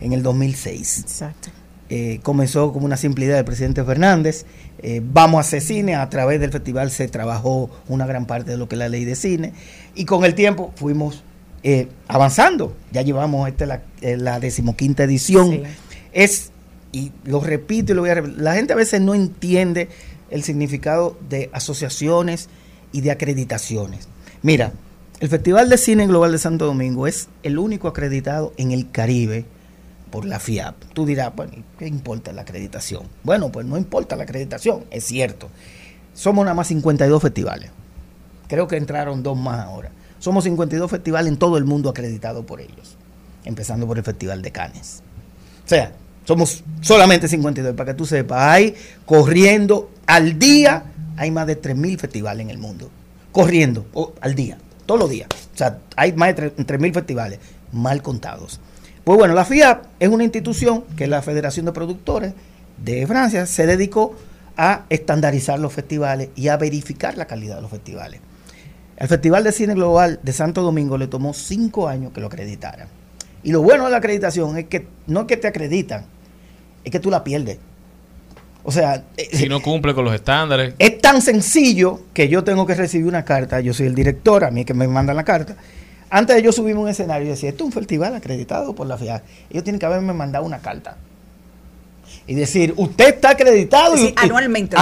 en el 2006. Exacto. Eh, comenzó como una simple idea del presidente Fernández. Eh, vamos a hacer cine. A través del festival se trabajó una gran parte de lo que es la ley de cine. Y con el tiempo fuimos eh, avanzando. Ya llevamos esta la, eh, la decimoquinta edición. Sí. Es, y lo repito y lo voy a repetir, la gente a veces no entiende el significado de asociaciones y de acreditaciones. Mira, el Festival de Cine Global de Santo Domingo es el único acreditado en el Caribe por la FIAP. Tú dirás, bueno, ¿qué importa la acreditación? Bueno, pues no importa la acreditación, es cierto. Somos nada más 52 festivales. Creo que entraron dos más ahora. Somos 52 festivales en todo el mundo acreditados por ellos, empezando por el Festival de Cannes. O sea, somos solamente 52, para que tú sepas, hay corriendo al día, hay más de 3.000 festivales en el mundo, corriendo al día, todos los días. O sea, hay más de 3.000 festivales, mal contados. Pues bueno, la FIAP es una institución que la Federación de Productores de Francia, se dedicó a estandarizar los festivales y a verificar la calidad de los festivales. Al Festival de Cine Global de Santo Domingo le tomó cinco años que lo acreditaran. Y lo bueno de la acreditación es que no es que te acreditan, es que tú la pierdes. O sea, eh, Si no cumple con los estándares. es tan sencillo que yo tengo que recibir una carta, yo soy el director, a mí es que me mandan la carta, Antes de yo subirme a un escenario y decir, esto es un festival acreditado por la FIA, ellos tienen que haberme mandado una carta. Y decir, usted está acreditado. Sí, y, y- anualmente.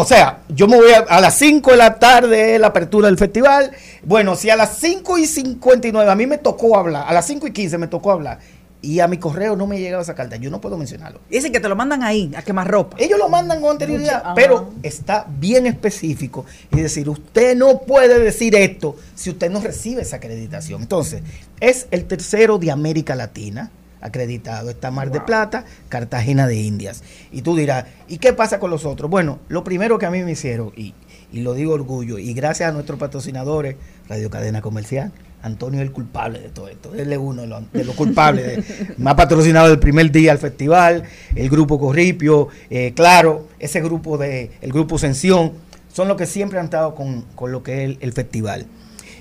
O sea, yo me voy a, a las 5 de la tarde, la apertura del festival. Bueno, si a las 5 y 59 a mí me tocó hablar, a las 5 y 15 me tocó hablar, y a mi correo no me llegaba esa carta, yo no puedo mencionarlo. Dicen que te lo mandan ahí, a quemar ropa. Ellos lo mandan con anterioridad, pero está bien específico. Es decir, usted no puede decir esto si usted no recibe esa acreditación. Entonces, es el tercero de América Latina acreditado. Está Mar de Plata, Cartagena de Indias. Y tú dirás, ¿y qué pasa con los otros? Bueno, lo primero que a mí me hicieron, y, y lo digo orgullo, y gracias a nuestros patrocinadores, Radio Cadena Comercial, Antonio es el culpable de todo esto. Él es uno de los, de los culpables. de- me ha patrocinado el primer día al festival, el grupo Corripio, eh, claro, ese grupo de, el grupo Sensión, son los que siempre han estado con, con lo que es el, el festival.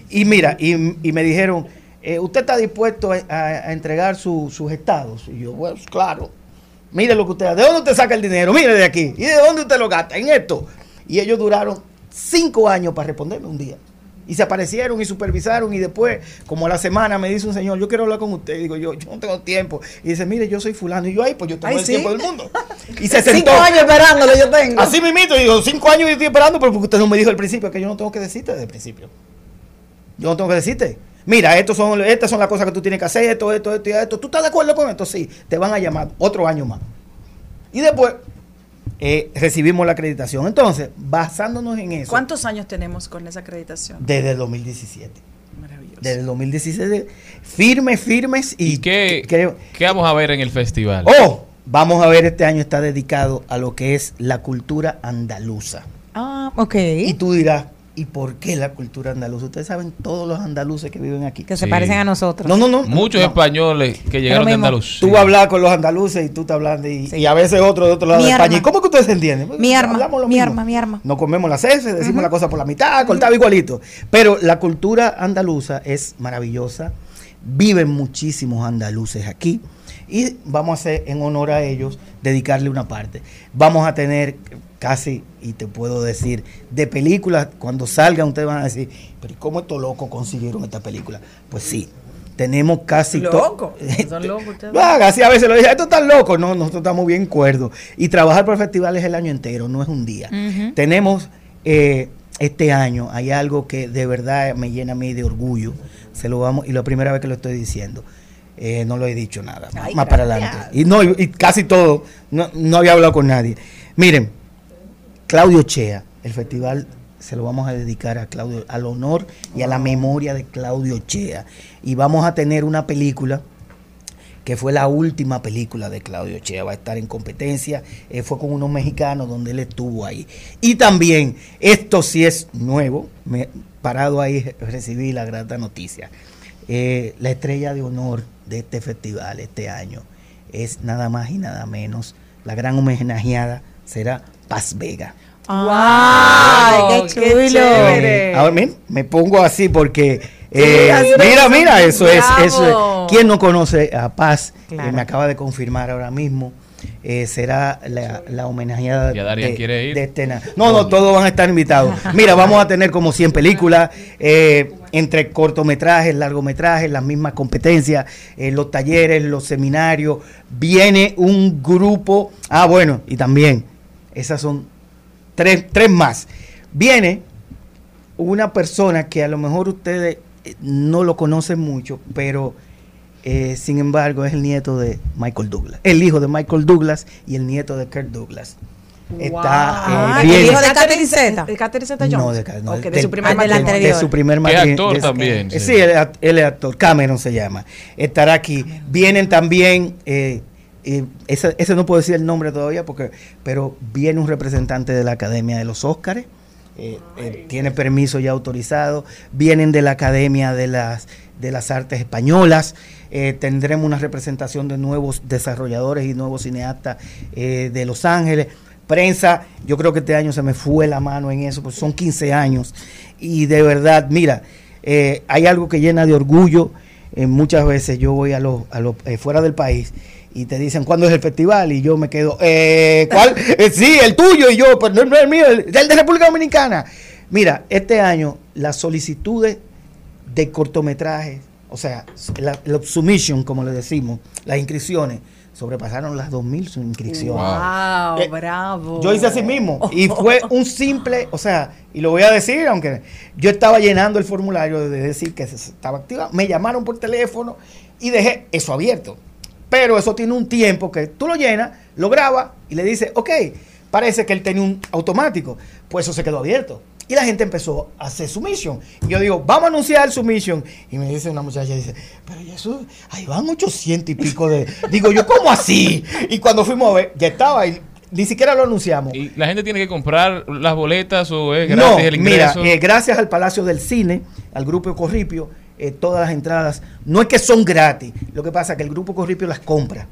Y mira, y, y me dijeron, eh, ¿usted está dispuesto a, a- a entregar su- sus estados? Y yo, pues claro. Mire lo que usted ¿De dónde usted saca el dinero? Mire de aquí. ¿Y de dónde usted lo gasta? En esto. Y ellos duraron cinco años para responderme un día. Y se aparecieron y supervisaron y después, como a la semana, me dice un señor, yo quiero hablar con usted. Y digo, yo, yo no tengo tiempo. Y dice, mire, yo soy fulano. Y yo, ay, pues yo tengo Ay, el ¿sí? tiempo del mundo. Y se sentó. Cinco años esperándolo yo tengo. Así mismito, digo, cinco años yo estoy esperando, pero porque usted no me dijo al principio, que yo no tengo que decirte desde el principio. Yo no tengo que decirte. Mira, estos son, estas son las cosas que tú tienes que hacer, esto, esto, esto y esto. ¿Tú estás de acuerdo con esto? Sí, te van a llamar otro año más. Y después eh, recibimos la acreditación. Entonces, basándonos en eso, ¿Cuántos años tenemos con esa acreditación? desde el 2017. Maravilloso. Desde el 2017, firmes, firmes y, ¿Qué, creo- qué vamos a ver en el festival? Oh, vamos a ver, este año está dedicado a lo que es la cultura andaluza. Ah, ok. Y tú dirás, ¿y por qué la cultura andaluza? Ustedes saben todos los andaluces que viven aquí. Que se parecen a nosotros. No, no, no. Muchos no. españoles que llegaron de. Andalucía. Tú vas a hablar con los andaluces y tú te hablas de, y, y a veces otro de otro lado Mi de España. arma. ¿Y cómo que ustedes se entienden? Pues, Mi arma, hablamos lo mi mismo. arma, mi arma. No comemos las heces, decimos la cosa por la mitad, cortado igualito. Pero la cultura andaluza es maravillosa. Viven muchísimos andaluces aquí. Y vamos a hacer en honor a ellos, dedicarle una parte. Vamos a tener casi, y te puedo decir, de películas, cuando salgan ustedes van a decir, pero ¿y ¿cómo estos locos consiguieron esta película? Pues sí, tenemos casi to- Loco. Son locos ustedes. no haga, así a veces lo dije, esto está loco. No, nosotros estamos bien cuerdos. Y trabajar por el festival es el año entero, no es un día. Tenemos eh, este año, hay algo que de verdad me llena a mí de orgullo. Se lo vamos, y la primera vez que lo estoy diciendo. Eh, no lo he dicho nada, Ay, más para adelante. Y no, y, y casi todo, no, no había hablado con nadie. Miren, Claudio Chea, el festival se lo vamos a dedicar a Claudio, al honor y a la memoria de Claudio Chea. Y vamos a tener una película que fue la última película de Claudio Chea, va a estar en competencia, eh, fue con unos mexicanos donde él estuvo ahí. Y también, esto sí es nuevo, me, parado ahí recibí la grata noticia. Eh, la estrella de honor de este festival este año es nada más y nada menos, la gran homenajeada será Paz Vega. ¡Ay, qué qué chulo! chévere. Eh, ahora, miren, me pongo así porque eh, así mira, mira, eso es, eso es. ¿Quién no conoce a Paz? Claro. Eh, me acaba de confirmar ahora mismo. eh, será la, la homenajeada Ya de, quiere ir. de este No, no, todos van a estar invitados. Mira, vamos a tener como 100 películas, eh, entre cortometrajes, largometrajes, las mismas competencias, eh, los talleres, los seminarios. Viene un grupo. Ah, bueno, y también, esas son tres, tres más. Viene una persona que a lo mejor ustedes eh, no lo conocen mucho, pero eh, sin embargo es el nieto de Michael Douglas, el hijo de Michael Douglas y el nieto de Kirk Douglas. Está Ah, eh, ¿el hijo de Catherine Zeta? ¿De Catherine Zeta Jones? no, de, no, Ok, de del- su primer matrimonio. de su primer matrimonio. actor de- también, eh, sí. Él es actor. Cameron se llama. Estará aquí. Vienen también. Ese, no puedo decir el nombre todavía, porque pero viene un representante de la Academia de los Óscares. eh, eh, tiene permiso ya autorizado. Vienen de la Academia de las, de las Artes Españolas. eh, tendremos una representación de nuevos desarrolladores y nuevos cineastas de Los Ángeles. Prensa, yo creo que este año se me fue la mano en eso, pues son 15 años. Y de verdad, mira, hay algo que llena de orgullo. Muchas veces yo voy a los, a los fuera del país y te dicen cuándo es el festival y yo me quedo, eh, ¿cuál? Eh, sí, el tuyo y yo, pero no, no es el mío, el, el de República Dominicana. Mira, este año las solicitudes de cortometrajes, o sea, la, el submission, como le decimos, las inscripciones, sobrepasaron las 2.000 inscripciones. Wow, Eh, bravo. Yo hice así mismo. Y fue un simple, o sea, y lo voy a decir, aunque yo estaba llenando el formulario de decir que se estaba activa, me llamaron por teléfono y dejé eso abierto. Pero eso tiene un tiempo que tú lo llenas, lo grabas y le dices, ok, parece que él tenía un automático. Pues eso se quedó abierto. Y la gente empezó a hacer su mission. Y yo digo, vamos a anunciar su mission. Y me dice una muchacha, dice, pero ¿y eso, ahí van 800 y pico de... Digo yo, ¿cómo así? Y cuando fuimos a ver, ya estaba y ni siquiera lo anunciamos. ¿Y la gente tiene que comprar las boletas o es gratis No, el mira, eh, gracias al Palacio del Cine, al Grupo Corripio, eh, todas las entradas, no es que son gratis, lo que pasa es que el Grupo Corripio las compra.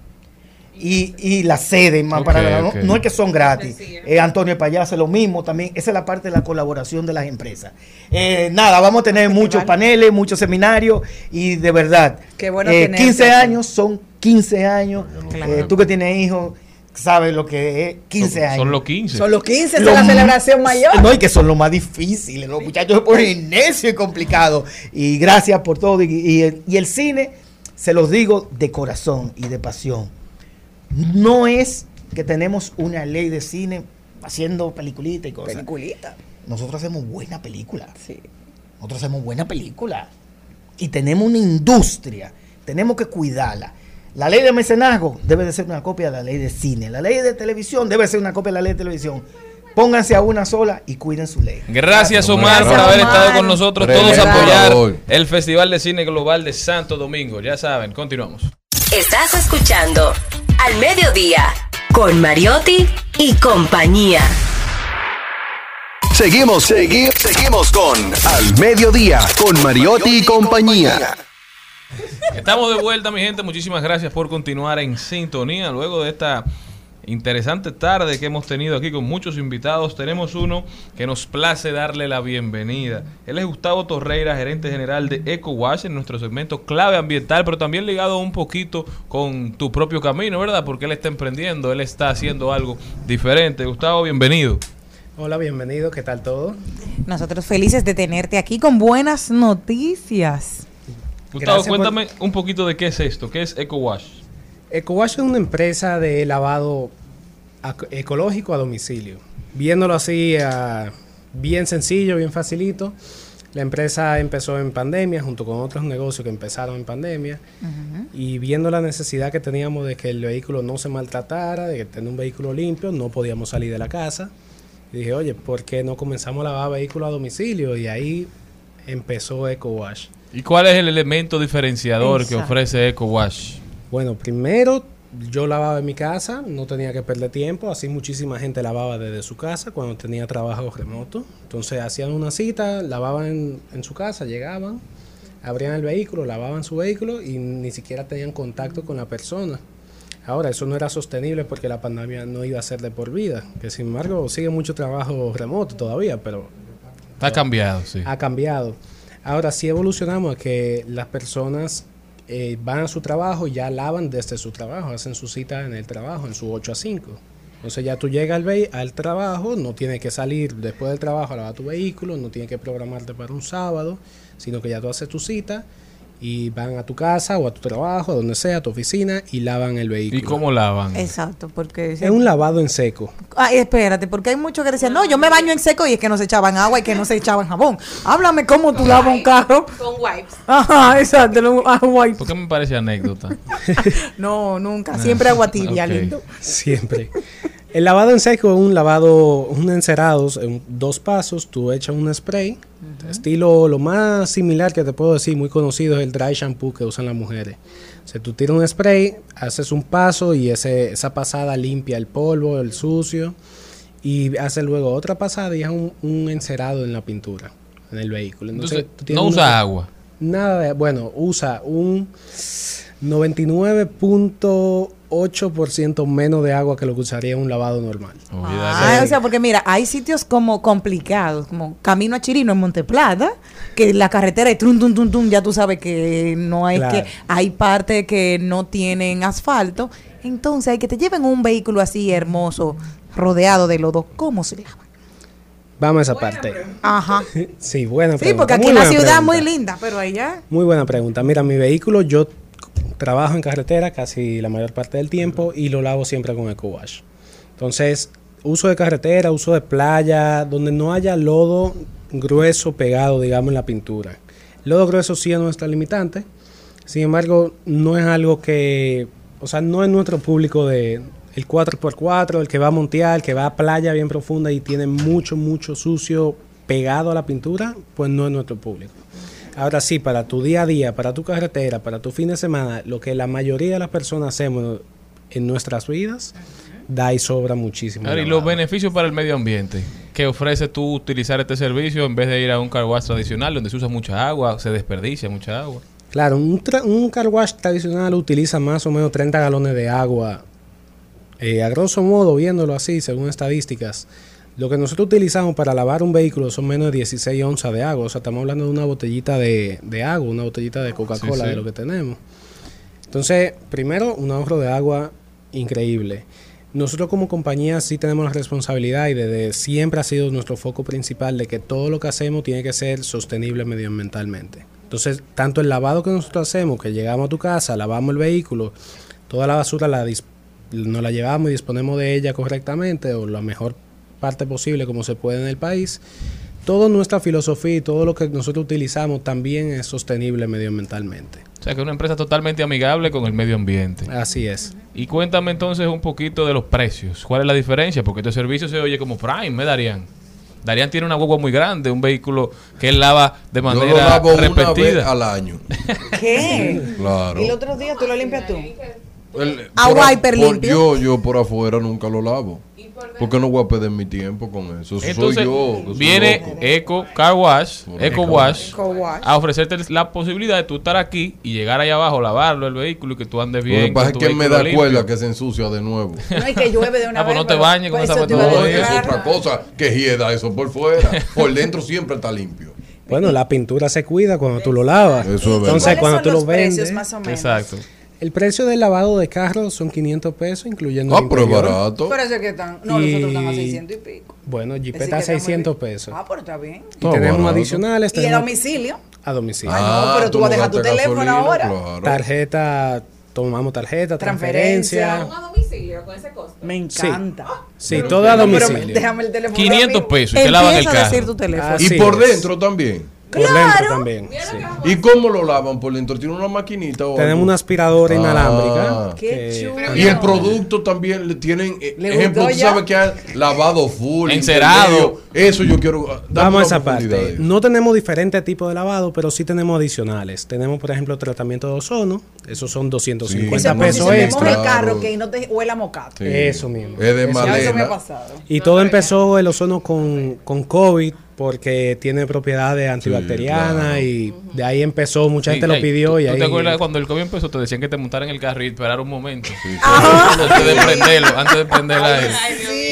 Y, y las cede más para no, es que son gratis. Eh, Antonio Payá hace lo mismo también. Esa es la parte de la colaboración de las empresas. Eh, nada, vamos a tener muchos paneles, muchos seminarios y de verdad. Qué bueno eh, tenerte 15 aquí. años son 15 años. Claro. Eh, tú que tienes hijos, sabes lo que es 15 Son- años. son los 15. Son los 15, Lo es la celebración mayor. No, y que son los más difíciles. Los muchachos se ponen necios y complicados. Y gracias por todo. Y, y- y el cine, se los digo de corazón y de pasión. No es que tenemos una ley de cine haciendo peliculita y cosas. Peliculita. Nosotros hacemos buena película. Nosotros hacemos buena película. Y tenemos una industria. Tenemos que cuidarla. La ley de mecenazgo debe de ser una copia de la ley de cine. La ley de televisión debe ser una copia de la ley de televisión. Pónganse a una sola y cuiden su ley. Gracias Omar Gracias, por haber Omar. estado con nosotros. Todos a apoyar el Festival de Cine Global de Santo Domingo. Ya saben, continuamos. Estás escuchando Al Mediodía con Mariotti y compañía. Seguimos, seguimos, seguimos con Al Mediodía, con Mariotti y compañía. Estamos de vuelta, mi gente. Muchísimas gracias por continuar en sintonía. Luego de esta interesante tarde que hemos tenido aquí con muchos invitados, tenemos uno que nos place darle la bienvenida. Él es Gustavo Torreira, gerente general de EcoWash en nuestro segmento clave ambiental, pero también ligado un poquito con tu propio camino, ¿verdad? Porque él está emprendiendo, él está haciendo algo diferente. Gustavo, bienvenido. Hola, bienvenido, ¿qué tal todo? Nosotros felices de tenerte aquí con buenas noticias. Gustavo, Gracias por- cuéntame un poquito de qué es esto, qué es EcoWash. EcoWash es una empresa de lavado ecológico a domicilio. Viéndolo así, ah, bien sencillo, bien facilito. La empresa empezó en pandemia, junto con otros negocios que empezaron en pandemia. Y viendo la necesidad que teníamos de que el vehículo no se maltratara, de tener un vehículo limpio, no podíamos salir de la casa. Y dije, oye, ¿por qué no comenzamos a lavar vehículos a domicilio? Y ahí empezó EcoWash. ¿Y cuál es el elemento diferenciador que ofrece EcoWash? Bueno, primero yo lavaba en mi casa, no tenía que perder tiempo, así muchísima gente lavaba desde su casa cuando tenía trabajo remoto. Entonces hacían una cita, lavaban en, en su casa, llegaban, abrían el vehículo, lavaban su vehículo y ni siquiera tenían contacto con la persona. Ahora, eso no era sostenible porque la pandemia no iba a ser de por vida, que sin embargo sigue mucho trabajo remoto todavía, pero Ha cambiado, sí. ha cambiado. Ahora sí evolucionamos a que las personas eh, van a su trabajo ya lavan desde su trabajo, hacen su cita en el trabajo, en su 8 a 5. Entonces ya tú llegas al, al trabajo, no tienes que salir después del trabajo a lavar tu vehículo, no tienes que programarte para un sábado, sino que ya tú haces tu cita y van a tu casa o a tu trabajo, a donde sea, a tu oficina y lavan el vehículo. ¿Y cómo lavan? Exacto, porque... Es un lavado en seco. Ay, espérate, porque hay muchos que decían, no, yo me baño en seco y es que no se echaban agua y que no se echaban jabón. Háblame cómo tú lavas un carro. Con wipes. Ajá, exacto. no, ah, guay. ¿Por qué me parece anécdota? No, nunca. Siempre agua tibia, lindo. Siempre. El lavado en seco es un lavado, un encerados en dos pasos. Tú echas un spray, estilo lo más similar que te puedo decir, muy conocido es el dry shampoo que usan las mujeres. O sea, tú tiras un spray, haces un paso y ese, esa pasada limpia el polvo, el sucio, y haces luego otra pasada y es un, un encerado en la pintura, en el vehículo. Entonces, tú no una- usa agua. Nada de, bueno, usa un 99.8% menos de agua que lo que usaría un lavado normal. Ah, o sea, porque mira, hay sitios como complicados, como Camino a Chirino en Monteplata, que la carretera es trum, tum, tum, tum, ya tú sabes que no hay Claro. que, hay partes que no tienen asfalto, entonces hay que te lleven un vehículo así hermoso, rodeado de lodo, ¿cómo se lava? Vamos a esa parte. Ajá. Sí, buena Sí, pregunta. porque aquí en la buena ciudad pregunta. muy linda, pero allá. Muy buena pregunta. Mira, mi vehículo yo trabajo en carretera casi la mayor parte del tiempo y lo lavo siempre con EcoWash. Entonces, uso de carretera, uso de playa, donde no haya lodo grueso pegado, digamos, en la pintura. Lodo grueso sí es nuestra limitante. Sin embargo, no es algo que, o sea, no es nuestro público de el 4x4, el que va a montear, el que va a playa bien profunda y tiene mucho, mucho sucio pegado a la pintura, pues no es nuestro público. Ahora sí, para tu día a día, para tu carretera, para tu fin de semana, lo que la mayoría de las personas hacemos en nuestras vidas, da y sobra muchísimo. Y los beneficios para el medio ambiente que ofrece tú utilizar este servicio en vez de ir a un car wash tradicional donde se usa mucha agua, se desperdicia mucha agua. Claro, un, tra- un car wash tradicional utiliza más o menos 30 galones de agua. Eh, a grosso modo, viéndolo así, según estadísticas, lo que nosotros utilizamos para lavar un vehículo son menos de 16 onzas de agua. O sea, estamos hablando de una botellita de, de agua, una botellita de Coca-Cola Sí, sí. de lo que tenemos. Entonces, primero, un ahorro de agua increíble. Nosotros como compañía sí tenemos la responsabilidad y desde siempre ha sido nuestro foco principal de que todo lo que hacemos tiene que ser sostenible medioambientalmente. Entonces, tanto el lavado que nosotros hacemos, que llegamos a tu casa, lavamos el vehículo, toda la basura la dis- nos la llevamos y disponemos de ella correctamente o la mejor parte posible como se puede en el país, toda nuestra filosofía y todo lo que nosotros utilizamos también es sostenible medioambientalmente. O sea que es una empresa totalmente amigable con el medio ambiente. Así es. Y cuéntame entonces un poquito de los precios. ¿Cuál es la diferencia? Porque este servicio se oye como Prime, ¿eh, Darían? Darían tiene una guagua muy grande, un vehículo que él lava de Yo manera lo lavo una vez repetida. al año. ¿Qué? Claro. Y el otro día tú lo limpias tú. El- Agua por- hiper por- limpio. Yo, yo por afuera nunca lo lavo. Porque no voy a perder mi tiempo con eso. Eso Entonces, soy yo. viene loco. Eco Car Wash, Eco Wash, a ofrecerte la posibilidad de tú estar aquí y llegar allá abajo, lavarlo el vehículo y que tú andes Lo bien. que pasa es que me da limpio. cuerda que se ensucia de nuevo. No, y que llueve de una Ah, pues vez. no te bañes con pues esa No, es claro. otra cosa que hieda eso por fuera. Por dentro siempre está limpio. Bueno, la pintura se cuida cuando tú lo lavas. Eso es verdad. Entonces, ¿Cuáles cuando son tú los lo vendes. precios, más o menos? Exacto. El precio del lavado de carro son 500 pesos, incluyendo. Ah, el pero es interior. barato. Pero ese que están. No, los otros están a 600 y pico. Bueno, Jeepeta muy 600 bien. pesos. Ah, pero está bien. Y Ah, tenemos barato. adicionales. ¿Y el tenemos domicilio? a domicilio. Ay, no, pero tú no vas a dejar tu teléfono gasolina, ahora. claro. Tarjeta, tomamos tarjeta, Transferencia. transferencia. a domicilio con ese costo. Me encanta. Sí, todo a No, pero domicilio. déjame el teléfono. 500 amigo. pesos y te lavan el Empieza a decir carro. tu teléfono. Así Y por es. dentro también. Por dentro también. sí. ¿Y cómo lo lavan por dentro? ¿Tiene una maquinita o Tenemos algo? una aspiradora Ah. inalámbrica. Qué que- chulo. Y el producto también le tienen. eh, ¿Le ejemplo, tú ya? sabes que hay lavado full, Encerado. Eso yo quiero. dame Vamos a esa parte. No tenemos diferentes tipos de lavado, pero sí tenemos adicionales. Tenemos, por ejemplo, tratamiento de ozono. Esos son 250 Eso Eso es pesos extra. el Claro. carro que no te huela mocato. Sí. Eso mismo. Es de Eso- Ya eso me ha pasado. Y todo empezó el ozono con, con COVID porque tiene propiedades antibacterianas claro. y de ahí empezó, mucha gente Sí, lo pidió ¿tú, y tú ahí... te acuerdas cuando el COVID empezó? Te decían que te montaran en el carro y esperar un momento. Antes de prenderlo, antes de prenderla a él.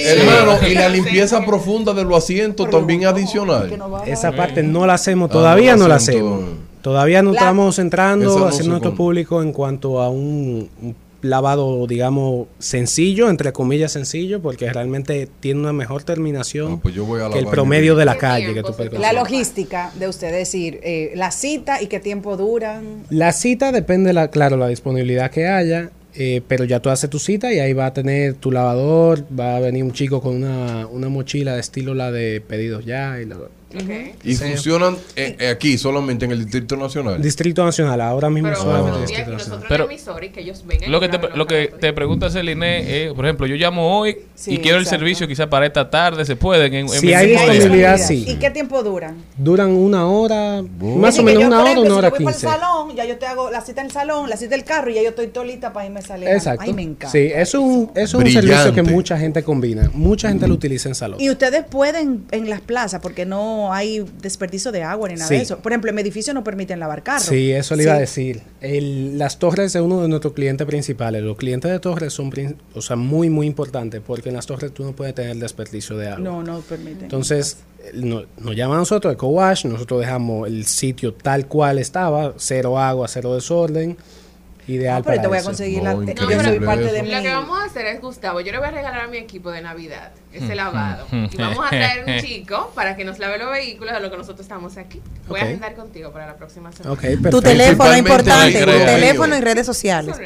Hermano, y la limpieza profunda de los asientos también adicional. Esa parte no la hacemos, todavía Ah, no la hacemos. todavía. No La- estamos no haciendo nuestro público en cuanto a un, un lavado, digamos, sencillo, entre comillas sencillo, porque realmente tiene una mejor terminación pues yo voy a que el promedio de la ¿Qué calle que tú? La logística de usted, es decir, eh, la cita y qué tiempo duran. La cita depende, la, claro, la disponibilidad que haya, eh, pero ya tú haces tu cita y ahí va a tener tu lavador, va a venir un chico con una, una mochila de estilo la de pedidos ya y Y Sí. funcionan eh, eh, aquí solamente en el Distrito Nacional. Distrito Nacional, ahora mismo Pero solamente nosotros Pero- que ellos vengan. Lo que te, lo que te pregunta Celine es, por ejemplo, yo llamo hoy Sí, y quiero el servicio quizá para esta tarde, ¿se pueden? En, Si hay disponibilidad, sí. ¿Y qué tiempo duran? Duran una hora, más Así o menos yo, una hora, ejemplo, una hora si yo voy quince. para el salón, ya yo te hago la cita en el salón, la cita del carro y ya yo estoy toda lista para irme a salir. Exacto. Ay, me encanta. Sí, eso es un, eso es un servicio que mucha gente combina. Mucha gente lo utiliza en salón. Y ustedes pueden en las plazas, porque no hay desperdicio de agua ni nada Sí. de eso. Por ejemplo, en mi edificio no permiten lavar carros. Sí, eso le iba a decir. El- las torres es uno de nuestros clientes principales. Los clientes de torres son o sea, muy, muy importantes porque en las torres tú no puedes tener desperdicio de agua. No, no permiten. Entonces, eh, no- nos llaman a nosotros, EcoWash, nosotros dejamos el sitio tal cual estaba, cero agua, cero desorden. Ideal pero para te voy a conseguir la. No, yo increíble soy parte de eso. mi. Lo que vamos a hacer es, Gustavo, yo le voy a regalar a mi equipo de Navidad ese Mm, lavado. mm, Y vamos a traer un chico para que nos lave los vehículos de lo que nosotros estamos aquí. Voy a agendar contigo para la próxima semana. Tu teléfono importante, tu teléfono y redes sociales.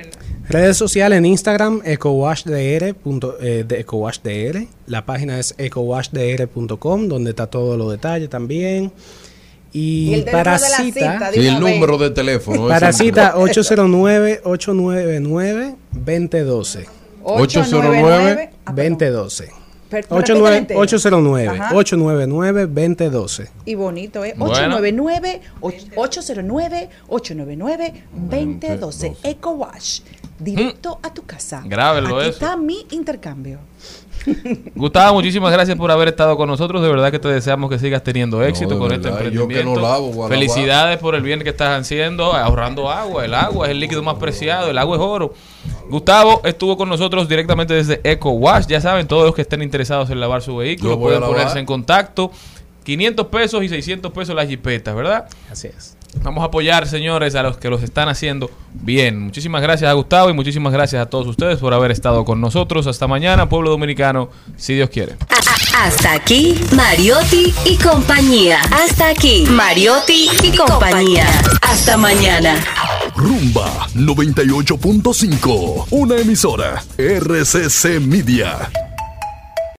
Redes sociales en Instagram, ecowashdr, punto, eh, de ecowashdr. La página es ecowashdr.com, donde está todos los detalles también. Y Y, el teléfono para de la cita, cita, Sí, el número de teléfono. para ese cita 809-899-2012. 809 Ah, perdón. 2012. Per- 89 repítelo entero. 809 Ajá. 899 2012. Y bonito, ¿eh? Bueno. 899 809 899 2012 Eco Wash. Directo a tu casa. Grábelo Aquí eso. está mi intercambio. Gustavo, muchísimas gracias por haber estado con nosotros. De verdad que te deseamos que sigas teniendo éxito con este verdad, yo que no emprendimiento. lavo, Felicidades por el bien que estás haciendo, ahorrando agua. El agua es el líquido más preciado, el agua es oro. Gustavo estuvo con nosotros directamente desde Eco Wash. Ya saben, todos los que estén interesados en lavar su vehículo pueden ponerse en contacto. 500 pesos y 600 pesos las jipetas, ¿verdad? Así es. Vamos a apoyar, señores, a los que los están haciendo bien. Muchísimas gracias a Gustavo y muchísimas gracias a todos ustedes por haber estado con nosotros. Hasta mañana, pueblo dominicano, si Dios quiere. Hasta aquí, Mariotti y compañía. Hasta aquí, Mariotti y compañía. Hasta mañana. Rumba 98.5, una emisora RCC Media.